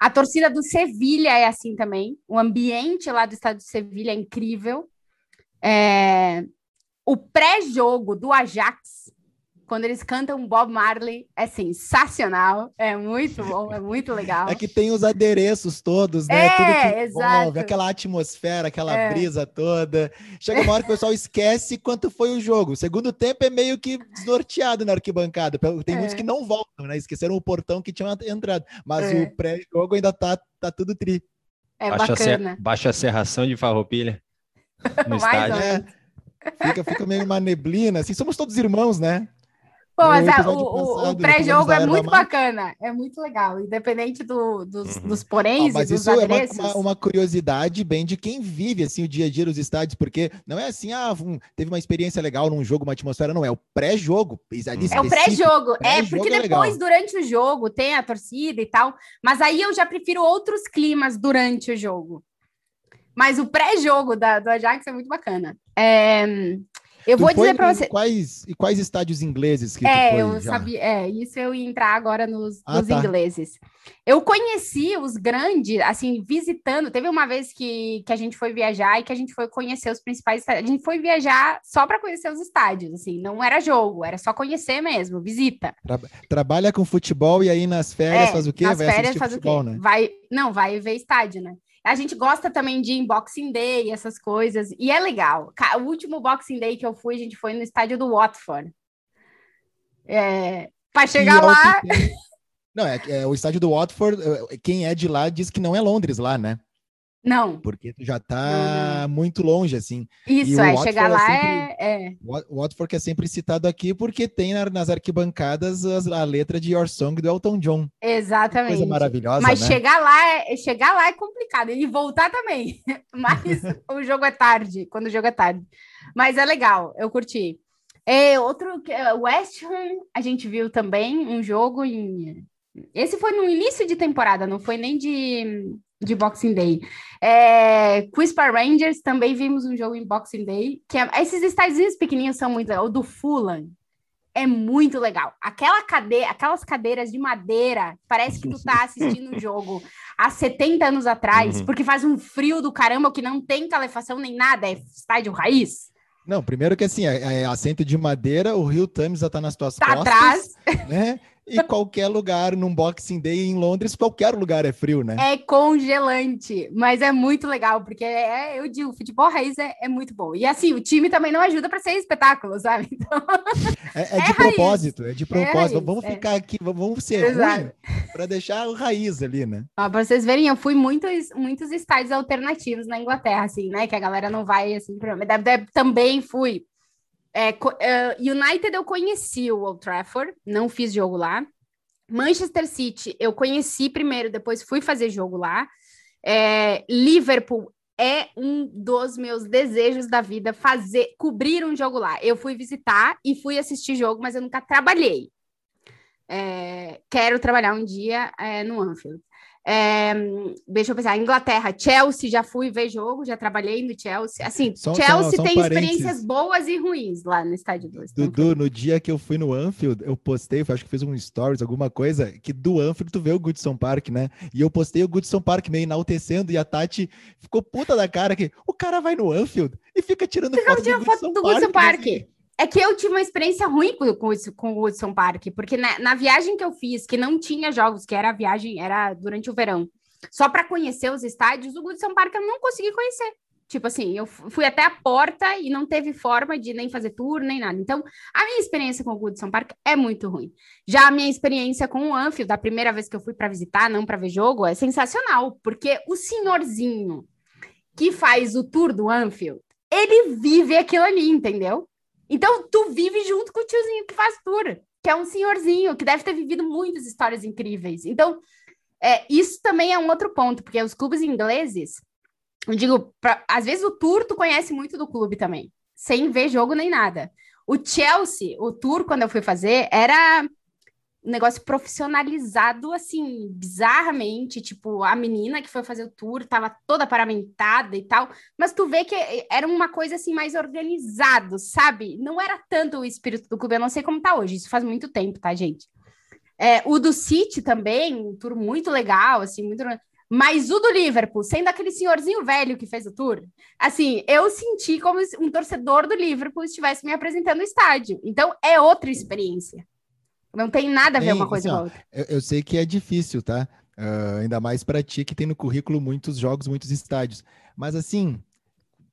A torcida do Sevilha é assim também. O ambiente lá do estado de Sevilha é incrível. É, o pré-jogo do Ajax quando eles cantam Bob Marley, é sensacional, é muito bom, é muito legal. É que tem os adereços todos, né? É, Tudo que exato. envolve, aquela atmosfera, aquela É. brisa toda. Chega uma hora que o pessoal esquece quanto foi o jogo. O segundo tempo é meio que desnorteado na arquibancada. Tem É. muitos que não voltam, né? Esqueceram o portão que tinham entrado. Mas É. o pré-jogo ainda tá, tá tudo tri. É baixa, a ser- bacana. baixa a serração de farroupilha no Mais estádio. ou É. Fica, fica meio uma neblina, assim. Somos todos irmãos, né? Pô, mas episódio o, o- pré-jogo é muito bacana, é muito legal, independente do- dos, Uhum. dos Ah, poréns mas e dos isso é uma, adereços. uma, uma curiosidade bem de quem vive assim o dia a dia dos estádios, porque não é assim, ah, um- teve uma experiência legal num jogo, uma atmosfera, não, é o pré-jogo. ali É o pré-jogo, é Pré-jogo porque é depois, legal. durante o jogo, tem a torcida e tal, mas aí eu já prefiro outros climas durante o jogo. Mas o pré-jogo da, do Ajax é muito bacana. É, eu Tu vou dizer para você. Quais, e quais estádios ingleses que É, foi eu já? sabia, é, isso eu ia entrar agora nos, Ah, nos tá. ingleses. Eu conheci os grandes, assim, visitando. Teve uma vez que, que a gente foi viajar e que a gente foi conhecer os principais estádios. A gente foi viajar só para conhecer os estádios, assim, não era jogo, era só conhecer mesmo, visita. Trabalha com futebol e aí nas férias É, faz o quê? Nas Vai férias faz futebol, o quê? né? Vai, não, vai ver estádio, né? A gente gosta também de Boxing Day, essas coisas, e é legal. O último Boxing Day que eu fui, a gente foi no estádio do Watford. É, para chegar é lá, Não, é, é o estádio do Watford, é, quem é de lá diz que não é Londres lá, né? Não, Porque tu já tá Não, muito longe, assim. isso, é, chegar lá é, é. O Wat- o Watford que é sempre citado aqui porque tem na- nas arquibancadas as- a letra de Your Song do Elton John. Exatamente. Coisa maravilhosa, Mas né? chegar lá é chegar lá é complicado e voltar também. Mas o jogo é tarde, quando o jogo é tarde. Mas é legal, eu curti. É, outro que é West Ham, a gente viu também um jogo em esse foi no início de temporada, não foi nem de, de Boxing Day. É, Quispa Rangers também vimos um jogo em Boxing Day, que é- esses estádios pequenininhos são muito legais. O do Fulham é muito legal. Aquela cadeira, aquelas cadeiras de madeira, parece que tu tá assistindo um jogo há 70 anos atrás, Uhum. porque faz um frio do caramba que não tem calefação nem nada, é estádio raiz. Não, primeiro que assim, é, é assento de madeira, o Rio Thames já tá nas tuas Tá costas, atrás, né? E qualquer lugar, num Boxing Day em Londres, qualquer lugar é frio, né? é congelante, mas é muito legal, porque é, eu digo, futebol raiz é, é muito bom. E assim, o time também não ajuda para ser espetáculo, sabe? Então, É, é É de propósito, é de propósito. raiz, vamos é. ficar aqui, vamos ser para deixar o raiz ali, né? Ó, pra vocês verem, eu fui muitos, muitos estádios alternativos na Inglaterra, assim, né? Que a galera não vai, assim, pra... também fui. É, é, United eu conheci o Old Trafford, não fiz jogo lá. Manchester City eu conheci primeiro, depois fui fazer jogo lá. É, Liverpool é um dos meus desejos da vida, fazer, cobrir um jogo lá. Eu fui visitar e fui assistir jogo, mas eu nunca trabalhei. É, quero trabalhar um dia é, no Anfield. É, deixa eu pensar, Inglaterra, Chelsea, já fui ver jogo, já trabalhei no Chelsea. Assim, Só- Chelsea só- só um tem parênteses. experiências boas e ruins lá no estádio do Dudu, no dia que eu fui no Anfield, eu postei, acho que fiz um stories, alguma coisa, que do Anfield tu vê o Goodson Park, né? E eu postei o Goodson Park meio enaltecendo e a Tati ficou puta da cara que o cara vai no Anfield e fica tirando foto tirando do foto Goodson do Park. Goodson Park. né? É que eu tive uma experiência ruim com, com, com o Woodson Park, porque na, na viagem que eu fiz, que não tinha jogos, que era a viagem, era durante o verão, só para conhecer os estádios, o Goodson Park eu não consegui conhecer. Tipo assim, eu fu- fui até a porta e não teve forma de nem fazer tour, nem nada. Então, a minha experiência com o Goodson Park é muito ruim. Já a minha experiência com o Anfield, da primeira vez que eu fui para visitar, não para ver jogo, é sensacional, porque o senhorzinho que faz o tour do Anfield, ele vive aquilo ali, entendeu? Então, tu vive junto com o tiozinho que faz tour, que é um senhorzinho que deve ter vivido muitas histórias incríveis. Então, é, isso também é um outro ponto, porque os clubes ingleses, eu digo, pra- às vezes o tour tu conhece muito do clube também, sem ver jogo nem nada. O Chelsea, o tour, quando eu fui fazer, era um negócio profissionalizado, assim, bizarramente. Tipo, a menina que foi fazer o tour tava toda paramentada e tal. Mas tu vê que era uma coisa, assim, mais organizado, sabe? Não era tanto o espírito do clube. Eu não sei como tá hoje. Isso faz muito tempo, tá, gente? É, o do City também, um tour muito legal, assim, muito... Mas o do Liverpool, sendo aquele senhorzinho velho que fez o tour, assim, eu senti como se um torcedor do Liverpool estivesse me apresentando no estádio. Então, é outra experiência. Não tem nada a ver uma coisa assim, com a outra. Eu, eu, sei que é difícil, tá? Uh, ainda mais para ti que tem no currículo muitos jogos, muitos estádios. Mas assim,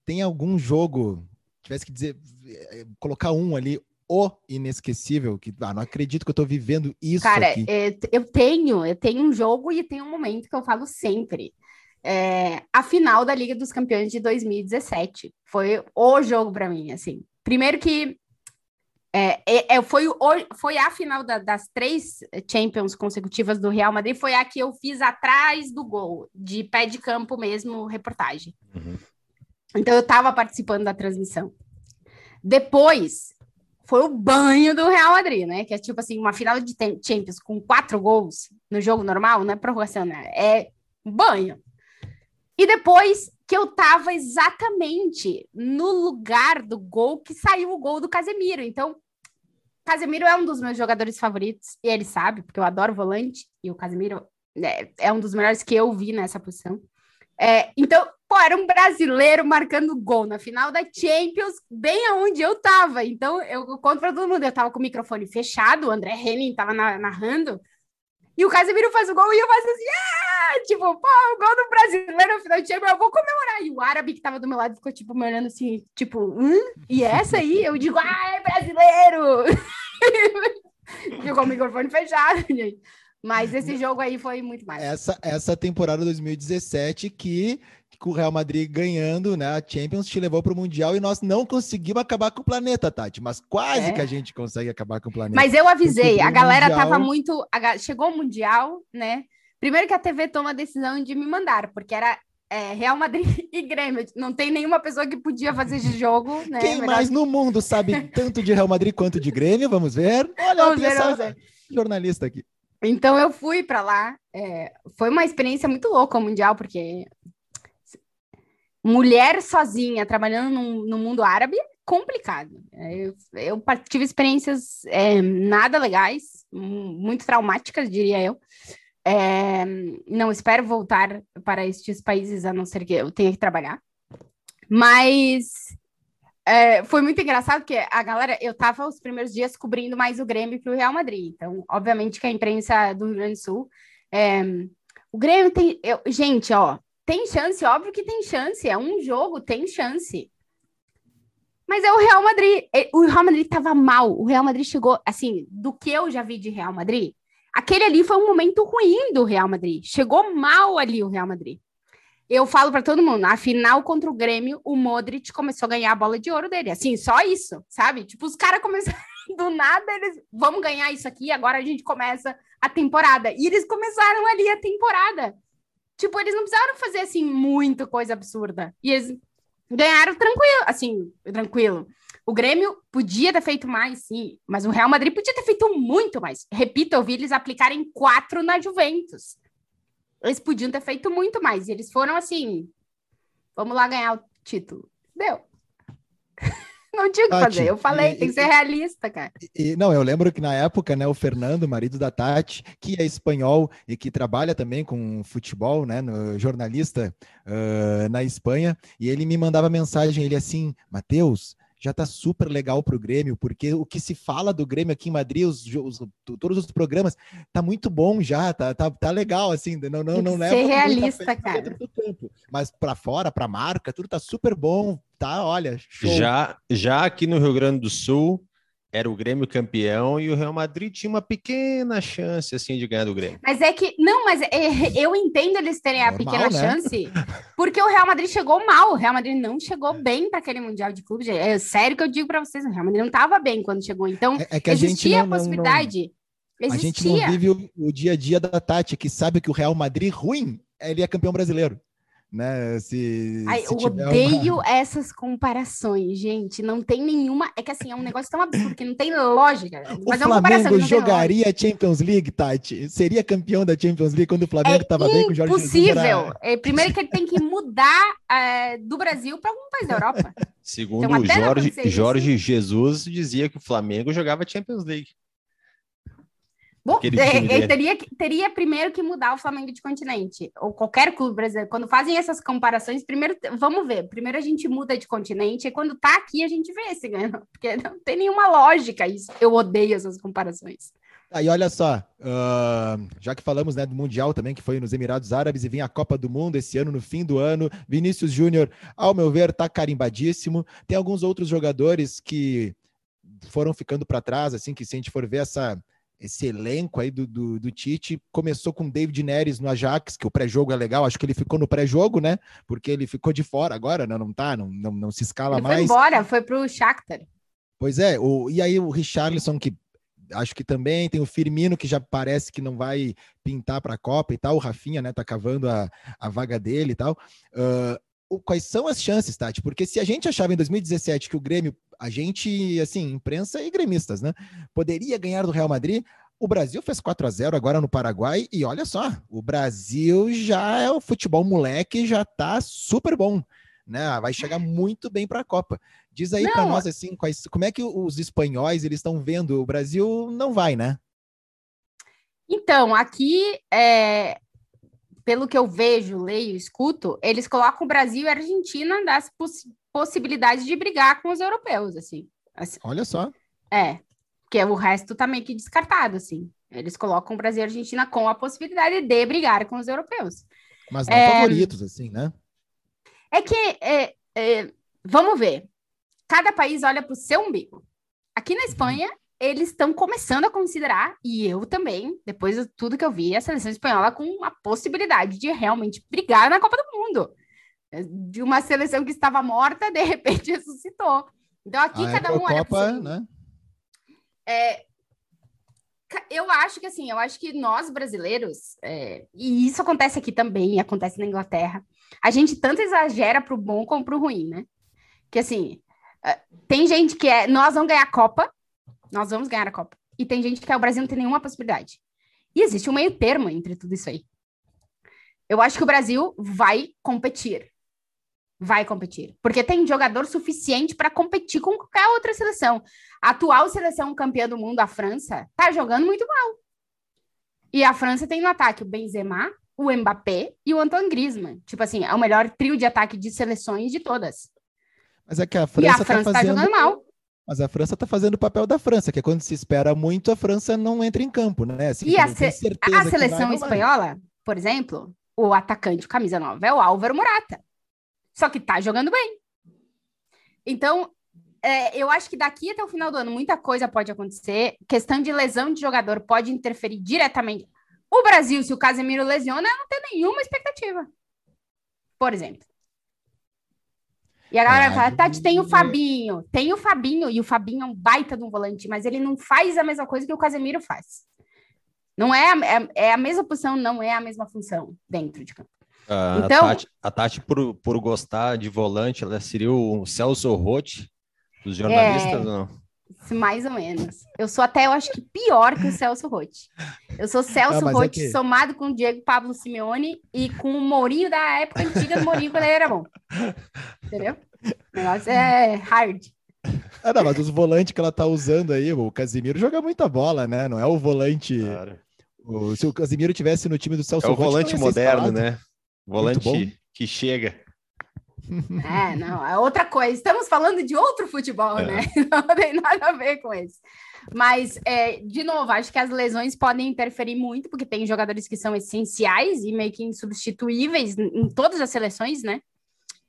tem algum jogo, tivesse que dizer, eh, colocar um ali, o inesquecível, que ah, não acredito que eu tô vivendo isso Cara, aqui. É, eu tenho, eu tenho um jogo e tenho um momento que eu falo sempre. É, a final da Liga dos Campeões de 2017 foi o jogo para mim, assim. Primeiro que é, é, é foi, foi a final da, das três Champions consecutivas do Real Madrid, foi a que eu fiz atrás do gol, de pé de campo mesmo, reportagem. Uhum. Então eu estava participando da transmissão. Depois, foi o banho do Real Madrid, né? Que é tipo assim, uma final de Champions com quatro gols no jogo normal, não é prorrogação, né? É banho. E depois que eu tava exatamente no lugar do gol que saiu o gol do Casemiro. Então, Casemiro é um dos meus jogadores favoritos, e ele sabe, porque eu adoro volante, e o Casemiro é, é um dos melhores que eu vi nessa posição. É, então, pô, era um brasileiro marcando gol na final da Champions, bem aonde eu tava. Então, eu conto pra todo mundo, eu tava com o microfone fechado, o André Henning tava na, narrando, e o Casemiro faz o gol e eu faço assim, ah! tipo, pô, o gol do brasileiro no final de Champions, eu vou comemorar. E o árabe que tava do meu lado ficou, tipo, me olhando assim, tipo, hum? E essa aí? Eu digo, ah, é brasileiro! Ficou o microfone fechado, gente. Mas esse jogo aí foi muito mais. Essa, essa temporada 2017 que, que o Real Madrid ganhando né, a Champions te levou para o Mundial e nós não conseguimos acabar com o planeta, Tati. Mas quase é. que a gente consegue acabar com o planeta. Mas eu avisei, a galera mundial... tava muito. A, chegou o Mundial, né? Primeiro que a TV toma a decisão de me mandar, porque era é, Real Madrid e Grêmio. Não tem nenhuma pessoa que podia fazer esse jogo, né? Quem Melhor... mais no mundo sabe tanto de Real Madrid quanto de Grêmio? Vamos ver. Olha, vamos ver, vamos ver. jornalista aqui. Então eu fui para lá. É, foi uma experiência muito louca o Mundial, porque mulher sozinha trabalhando no, no mundo árabe complicado. É, eu, eu tive experiências é, nada legais, muito traumáticas, diria eu. É, não espero voltar para estes países, a não ser que eu tenha que trabalhar. Mas é, foi muito engraçado porque a galera, eu tava os primeiros dias cobrindo mais o Grêmio que o Real Madrid. Então, obviamente que a imprensa do Rio Grande do Sul. É, o Grêmio tem. Eu, gente, ó, tem chance, óbvio que tem chance. É um jogo, tem chance. Mas é o Real Madrid. É, o Real Madrid tava mal. O Real Madrid chegou, assim, do que eu já vi de Real Madrid, aquele ali foi um momento ruim do Real Madrid. Chegou mal ali o Real Madrid eu falo para todo mundo, na final contra o Grêmio, o Modric começou a ganhar a bola de ouro dele. Assim, só isso, sabe? Tipo, os caras começaram do nada, eles vamos ganhar isso aqui, agora a gente começa a temporada. E eles começaram ali a temporada. Tipo, eles não precisaram fazer assim muita coisa absurda. E eles ganharam tranquilo, assim, tranquilo. O Grêmio podia ter feito mais, sim, mas o Real Madrid podia ter feito muito mais. Repito, eu vi eles aplicarem quatro na Juventus. Eles podiam ter feito muito mais. E eles foram assim: vamos lá ganhar o título. Deu. Não tinha o que fazer. Eu falei, e, tem que ser realista, cara. E, não, eu lembro que na época, né, o Fernando, marido da Tati, que é espanhol e que trabalha também com futebol, né, no, jornalista uh, na Espanha, e ele me mandava mensagem, ele assim, Matheus, já está super legal para o Grêmio, porque o que se fala do Grêmio aqui em Madrid, os, os, todos os programas, tá muito bom já, tá, tá, tá legal, assim, não, não, não leva. Ser realista, cara. Mas para fora, para marca, tudo tá super bom, tá? Olha, show. Já, já aqui no Rio Grande do Sul, era o Grêmio campeão e o Real Madrid tinha uma pequena chance assim de ganhar do Grêmio. Mas é que não, mas é, eu entendo eles terem a pequena né? chance, porque o Real Madrid chegou mal, o Real Madrid não chegou bem para aquele mundial de clubes. É sério que eu digo para vocês, o Real Madrid não estava bem quando chegou. Então é, é que a existia não, a possibilidade. Não, não... A gente não vive o, o, dia a dia da Tati, que sabe que o Real Madrid ruim, ele é campeão brasileiro né? Se, Ai, se eu odeio uma... essas comparações, gente. Não tem nenhuma. É que assim, é um negócio tão absurdo que não tem lógica. Mas o é Flamengo jogaria Champions League, Tati? Seria campeão da Champions League quando o Flamengo estava é bem com o Jorge Possível. Era... É, primeiro que ele tem que mudar é, do Brasil para algum país da Europa. Segundo o Jorge, Jorge Jesus dizia que o Flamengo jogava Champions League. Bom, é, teria, teria primeiro que mudar o Flamengo de continente, ou qualquer clube brasileiro. Quando fazem essas comparações, primeiro, vamos ver, primeiro a gente muda de continente, e quando tá aqui a gente vê se ganha, porque não tem nenhuma lógica isso. Eu odeio essas comparações. Aí, olha só, uh, já que falamos né, do Mundial também, que foi nos Emirados Árabes, e vem a Copa do Mundo esse ano, no fim do ano, Vinícius Júnior, ao meu ver, tá carimbadíssimo. Tem alguns outros jogadores que foram ficando para trás, assim, que se a gente for ver essa esse elenco aí do, do, do, Tite. Começou com David Neres no Ajax, que o pré-jogo é legal, acho que ele ficou no pré-jogo, né? Porque ele ficou de fora agora, né? não tá, não, não, não se escala ele mais. Foi embora, foi pro Shakhtar. Pois é, o, e aí o Richarlison, que acho que também tem o Firmino, que já parece que não vai pintar para a Copa e tal, o Rafinha, né, tá cavando a, a vaga dele e tal. Uh, quais são as chances, Tati? Porque se a gente achava em 2017 que o Grêmio a gente, assim, imprensa e gremistas, né? Poderia ganhar do Real Madrid. O Brasil fez 4 a 0 agora no Paraguai e olha só, o Brasil já é o futebol moleque, já tá super bom, né? Vai chegar muito bem para a Copa. Diz aí para nós assim, quais, como é que os espanhóis eles estão vendo? O Brasil não vai, né? Então, aqui é, pelo que eu vejo, leio, escuto, eles colocam o Brasil e a Argentina das possibilidade de brigar com os europeus, assim. assim. Olha só. É, porque o resto tá meio que descartado, assim. Eles colocam o Brasil e a Argentina com a possibilidade de brigar com os europeus. Mas não é, favoritos, assim, né? É que, é, é, vamos ver, cada país olha para o seu umbigo. Aqui na uhum. Espanha, eles estão começando a considerar, e eu também, depois de tudo que eu vi, a seleção espanhola com a possibilidade de realmente brigar na Copa do Mundo de uma seleção que estava morta, de repente ressuscitou. Então aqui a cada um olha né? É, eu acho que assim, eu acho que nós brasileiros, é, e isso acontece aqui também, acontece na Inglaterra, a gente tanto exagera para o bom como para o ruim, né? Que assim, é, tem gente que é, nós vamos ganhar a Copa, nós vamos ganhar a Copa, e tem gente que é, o Brasil não tem nenhuma possibilidade. E existe um meio termo entre tudo isso aí. Eu acho que o Brasil vai competir vai competir, porque tem jogador suficiente para competir com qualquer outra seleção. A atual seleção campeã do mundo, a França, tá jogando muito mal. E a França tem no ataque o Benzema, o Mbappé e o Antoine Griezmann. Tipo assim, é o melhor trio de ataque de seleções de todas. Mas é que a França, e a tá França tá, fazendo... tá jogando mal. Mas a França tá fazendo o papel da França, que é quando se espera muito, a França não entra em campo, né? Assim, e a, se... a seleção vai, espanhola, por exemplo, o atacante camisa 9 é o Álvaro Morata. Só que tá jogando bem. Então, é, eu acho que daqui até o final do ano muita coisa pode acontecer. Questão de lesão de jogador pode interferir diretamente. O Brasil, se o Casemiro lesiona, não tem nenhuma expectativa. Por exemplo. E agora é, vai falar, Tati, tem o Fabinho. Tem o Fabinho, e o Fabinho é um baita de um volante, mas ele não faz a mesma coisa que o Casemiro faz. Não é a, é, é a mesma posição, não é a mesma função dentro de campo. Uh, então, a Tati, a Tati por, por gostar de volante, ela seria o Celso Rotti dos jornalistas, é, não? Mais ou menos. Eu sou até, eu acho que pior que o Celso Rotti. Eu sou Celso ah, Rotti é somado com o Diego Pablo Simeone e com o Mourinho da época antiga do Mourinho quando ele era bom. Entendeu? O negócio é hard. Ah, não, mas os volantes que ela tá usando aí, o Casimiro joga muita bola, né? Não é o volante. Claro. O, se o Casimiro tivesse no time do Celso É o volante moderno, né? Volante que chega. É, não, é outra coisa. Estamos falando de outro futebol, é. né? Não tem nada a ver com isso. Mas, é, de novo, acho que as lesões podem interferir muito, porque tem jogadores que são essenciais e meio que insubstituíveis em todas as seleções, né?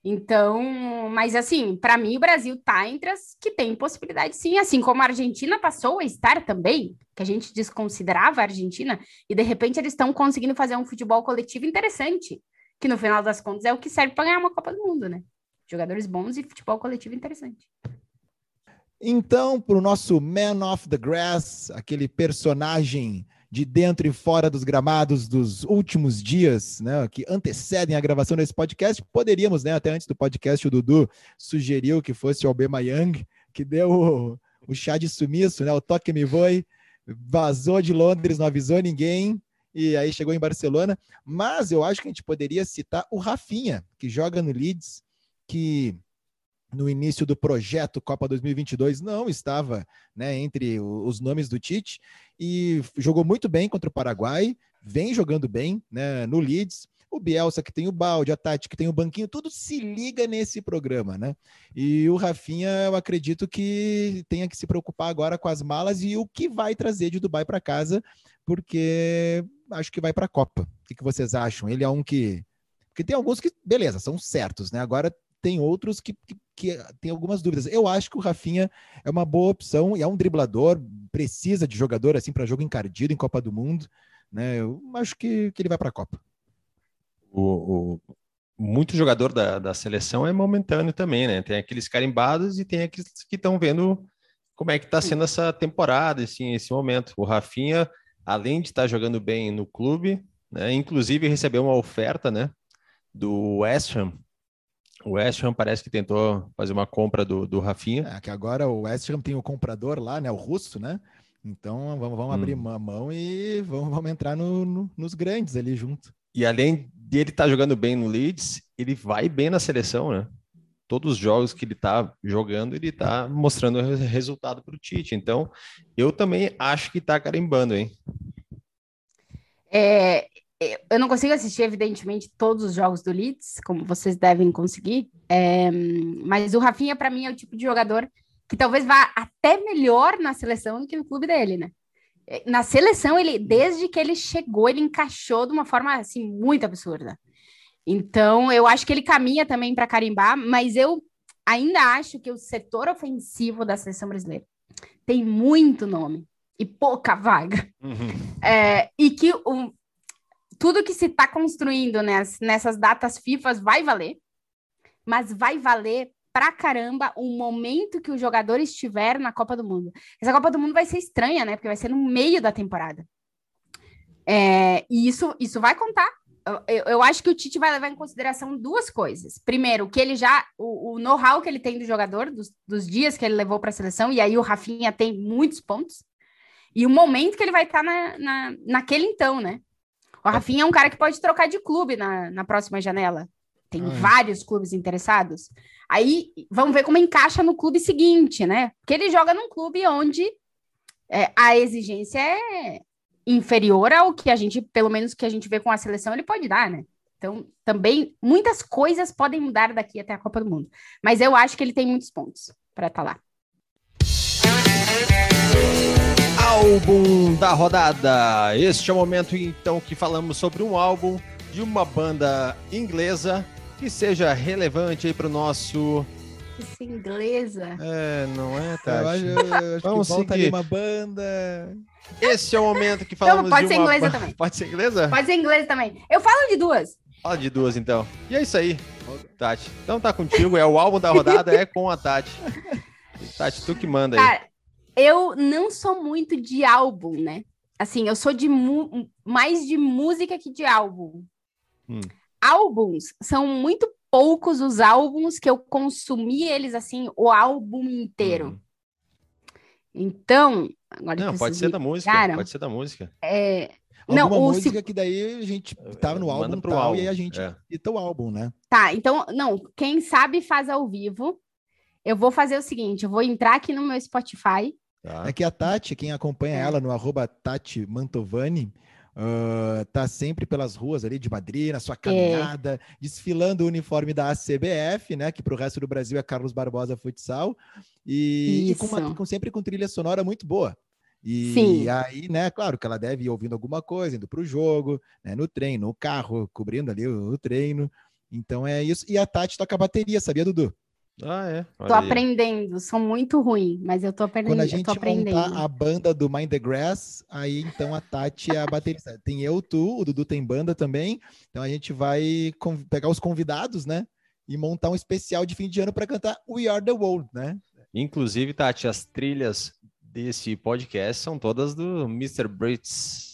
Então, mas assim, para mim o Brasil tá entre as que tem possibilidade sim, assim como a Argentina passou a estar também, que a gente desconsiderava a Argentina, e de repente eles estão conseguindo fazer um futebol coletivo interessante que no final das contas é o que serve para ganhar uma Copa do Mundo, né? Jogadores bons e futebol coletivo interessante. Então, para o nosso Man of the Grass, aquele personagem de dentro e fora dos gramados dos últimos dias, né, que antecedem a gravação desse podcast, poderíamos, né, até antes do podcast, o Dudu sugeriu que fosse o Albema Young, que deu o, o chá de sumiço, né, o toque me voe, vazou de Londres, não avisou ninguém, e aí chegou em Barcelona. Mas eu acho que a gente poderia citar o Rafinha, que joga no Leeds, que no início do projeto Copa 2022 não estava né, entre os nomes do Tite e jogou muito bem contra o Paraguai, vem jogando bem né, no Leeds. O Bielsa que tem o balde, a Tati que tem o banquinho, tudo se liga nesse programa, né? E o Rafinha, eu acredito que tenha que se preocupar agora com as malas e o que vai trazer de Dubai para casa, porque acho que vai para a Copa. O que vocês acham? Ele é um que porque tem alguns que, beleza, são certos, né? Agora tem outros que, que, que tem algumas dúvidas. Eu acho que o Rafinha é uma boa opção e é um driblador, precisa de jogador assim para jogo encardido em Copa do Mundo. Né? Eu acho que, que ele vai para a Copa. O, o, muito jogador da, da seleção é momentâneo também, né? Tem aqueles carimbados e tem aqueles que estão vendo como é que está sendo essa temporada, assim, esse momento. O Rafinha, além de estar jogando bem no clube, né? Inclusive recebeu uma oferta, né? Do West Ham o West Ham parece que tentou fazer uma compra do, do Rafinha. É, que agora o West Ham tem o comprador lá, né? O russo, né? Então vamos, vamos hum. abrir a mão e vamos, vamos entrar no, no, nos grandes ali junto. E além de ele estar tá jogando bem no Leeds, ele vai bem na seleção, né? Todos os jogos que ele está jogando, ele está mostrando resultado para o Tite. Então, eu também acho que está carimbando, hein? É, eu não consigo assistir, evidentemente, todos os jogos do Leeds, como vocês devem conseguir, é, mas o Rafinha, para mim, é o tipo de jogador que talvez vá até melhor na seleção do que no clube dele, né? É, na seleção, ele, desde que ele chegou, ele encaixou de uma forma, assim, muito absurda. Então, eu acho que ele caminha também para carimbar, mas eu ainda acho que o setor ofensivo da seleção brasileira tem muito nome e pouca vaga. Uhum. É, e que o, tudo que se está construindo ness, nessas datas FIFA vai valer, mas vai valer pra caramba o momento que o jogador estiver na Copa do Mundo. Essa Copa do Mundo vai ser estranha, né? Porque vai ser no meio da temporada. É, e isso, isso vai contar. Eu, eu, acho que o Tite vai levar em consideração duas coisas. Primeiro, que ele já, o, o know-how que ele tem do jogador, dos, dos dias que ele levou para a seleção, e aí o Rafinha tem muitos pontos, e o momento que ele vai estar tá na, na, naquele então, né? O Rafinha é um cara que pode trocar de clube na, na próxima janela. Tem ah, vários clubes interessados. Aí vamos ver como encaixa no clube seguinte, né? Porque ele joga num clube onde é, a exigência é inferior ao que a gente, pelo menos que a gente vê com a seleção, ele pode dar, né? Então, também muitas coisas podem mudar daqui até a Copa do Mundo. Mas eu acho que ele tem muitos pontos para estar tá lá. Álbum da rodada. Este é o momento então que falamos sobre um álbum de uma banda inglesa que seja relevante aí para o nosso Isso inglesa. É, não é, Tati? Eu acho, eu acho Vamos que volta seguir. ali uma banda. Esse é o momento que falamos então, pode de ser uma... inglesa também. Pode ser inglesa? Pode ser inglesa também. Eu falo de duas. Fala de duas então. E é isso aí, Tati. Então tá contigo, é o álbum da rodada é com a Tati. Tati, tu que manda aí. Cara, eu não sou muito de álbum, né? Assim, eu sou de mais de música que de álbum. Hum. Álbuns são muito poucos os álbuns que eu consumi eles assim, o álbum inteiro. Hum. Então, agora Não, pode ser da música, cara, pode ser da música. É, Alguma não, música que daí a gente tava no álbum pro tal, álbum. e aí a gente é. o álbum, né? Tá, então, não, quem sabe faz ao vivo. Eu vou fazer o seguinte, eu vou entrar aqui no meu Spotify Tá. É que a Tati, quem acompanha é. ela no arroba Tati Mantovani, uh, tá sempre pelas ruas ali de Madrid, na sua é. caminhada, é. desfilando o uniforme da ACBF, né? Que para o resto do Brasil é Carlos Barbosa Futsal. E, e com, uma, com, sempre com trilha sonora muito boa. E Sim. aí, né, claro que ela deve ir ouvindo alguma coisa, indo para o jogo, né, no treino, no carro, cobrindo ali o, o treino. Então é isso. E a Tati toca bateria, sabia, Dudu? Ah, é? Olha tô aí. aprendendo, sou muito ruim, mas eu tô aprendendo. Quando a gente montar a banda do Mind the Grass, aí então a Tati é a baterista. Tem eu, tu, o Dudu tem banda também, então a gente vai pegar os convidados, né? E montar um especial de fim de ano para cantar We Are the World, né? Inclusive, Tati, as trilhas desse podcast são todas do Mr. Brits.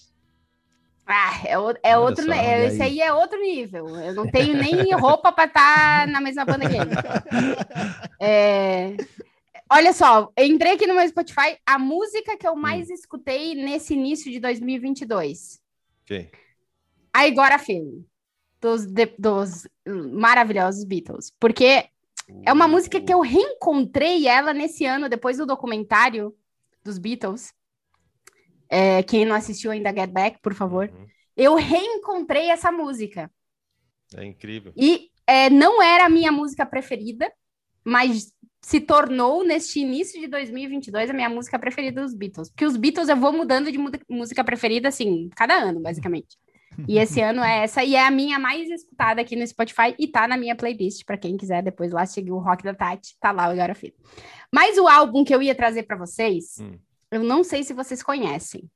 Ah, é, o, é outro, é, esse aí é outro nível. Eu não tenho nem roupa para estar tá na mesma banda que ele. É, olha só, entrei aqui no meu Spotify, a música que eu mais hum. escutei nesse início de 2022. Ok. I Got a Feeling, dos, dos maravilhosos Beatles. Porque É uma música que eu reencontrei ela nesse ano, depois do documentário dos Beatles. É, quem não assistiu ainda Get Back, por favor. Uhum. Eu reencontrei essa música. É incrível. E é, não era a minha música preferida, mas se tornou, neste início de 2022, a minha música preferida dos Beatles. Porque os Beatles eu vou mudando de música preferida, assim, cada ano, basicamente. E esse ano é essa, e é a minha mais escutada aqui no Spotify, e tá na minha playlist, para quem quiser depois lá seguir o Rock da Tati, tá lá o Agora Filho. Mas o álbum que eu ia trazer para vocês, hum. Eu não sei se vocês conhecem.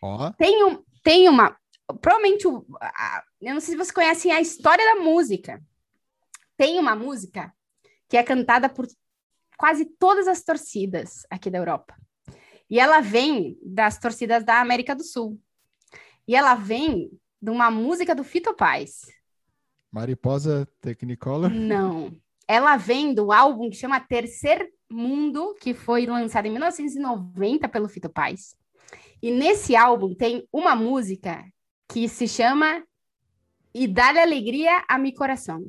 Oh. Tem, um, tem uma, provavelmente, eu não sei se vocês conhecem a história da música. Tem uma música que é cantada por quase todas as torcidas aqui da Europa. E ela vem das torcidas da América do Sul. E ela vem de uma música do Fito Paz. Mariposa Technicolor? Não. Ela vem do álbum que chama Terceiro Mundo, que foi lançado em 1990 pelo Fito Paz. E nesse álbum tem uma música que se chama E Dá-lhe Alegria a Mi Coração.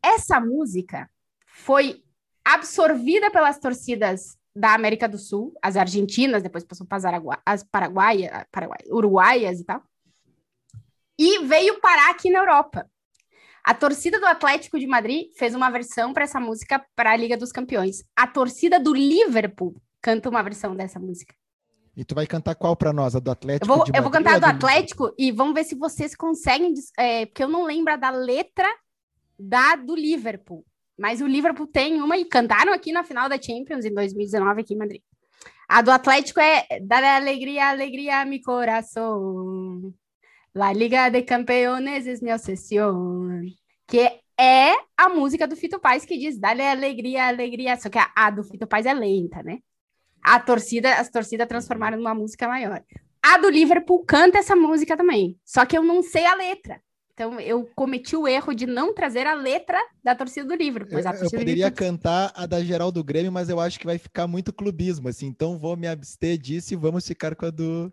Essa música foi absorvida pelas torcidas da América do Sul, as argentinas, depois passou para as paraguaias, paraguai, uruguaias e tal, e veio parar aqui na Europa. A torcida do Atlético de Madrid fez uma versão para essa música para a Liga dos Campeões. A torcida do Liverpool canta uma versão dessa música. E tu vai cantar qual para nós? A do Atlético? Eu vou, eu vou cantar a do Atlético e vamos ver se vocês conseguem, é, porque eu não lembro da letra da do Liverpool. Mas o Liverpool tem uma e cantaram aqui na final da Champions em 2019 aqui em Madrid. A do Atlético é Dar alegria, alegria mi coração. La Liga de Campeones es mi obsesión. Que é a música do Fito Paz que diz Dale alegria, alegria. Só que a, a do Fito Paz é lenta, né? A torcida, as torcidas transformaram numa música maior. A do Liverpool canta essa música também. Só que eu não sei a letra. Então eu cometi o erro de não trazer a letra da torcida do livro. Pois eu, eu poderia cantar a da geral do Grêmio, mas eu acho que vai ficar muito clubismo, assim. Então vou me abster disso e vamos ficar com a do.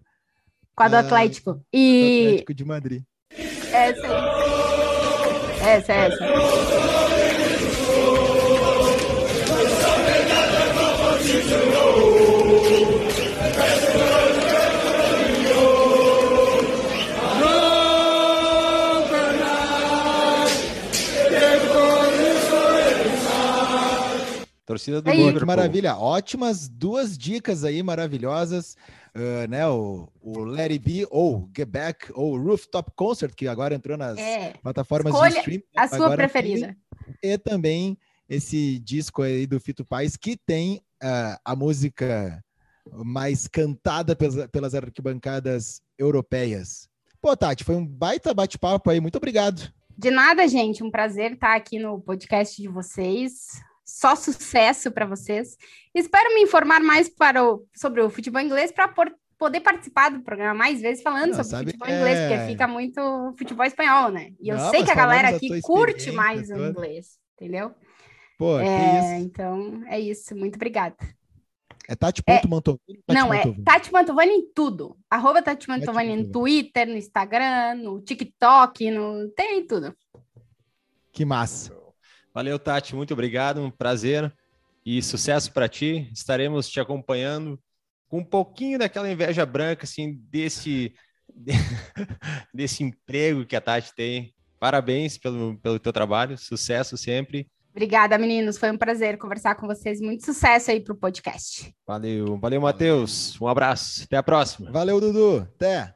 Com a do Atlético. E... Do Atlético de Madrid. Essa aí. Essa, essa. Torcida do é Liverpool. Maravilha. Ótimas duas dicas aí maravilhosas. Uh, né, o, o Let It Be ou Get Back ou Rooftop Concert, que agora entrou nas é. plataformas Escolha de streaming. A sua preferida. Tem, e também esse disco aí do Fito Paz, que tem uh, a música mais cantada pelas, pelas arquibancadas europeias. Pô, Tati, foi um baita bate-papo aí. Muito obrigado. De nada, gente. Um prazer estar aqui no podcast de vocês só sucesso para vocês. Espero me informar mais para o, sobre o futebol inglês para poder participar do programa mais vezes falando Não, sobre futebol é... inglês, porque fica muito futebol espanhol, né? E eu Não, sei que a galera aqui curte mais o inglês, entendeu? Pô, é, Então, é isso. Muito obrigada. É Tati.mantovani? É, não, é Tati Mantovani em tudo. Arroba Tati Mantovani no Twitter, no Instagram, no TikTok, no... tem tudo. Que massa. Valeu, Tati, muito obrigado, um prazer e sucesso para ti. Estaremos te acompanhando com um pouquinho daquela inveja branca, assim, desse, desse emprego que a Tati tem. Parabéns pelo, pelo teu trabalho, sucesso sempre. Obrigada, meninos. Foi um prazer conversar com vocês. Muito sucesso aí para o podcast. Valeu, valeu, Matheus. Um abraço. Até a próxima. Valeu, Dudu. Até.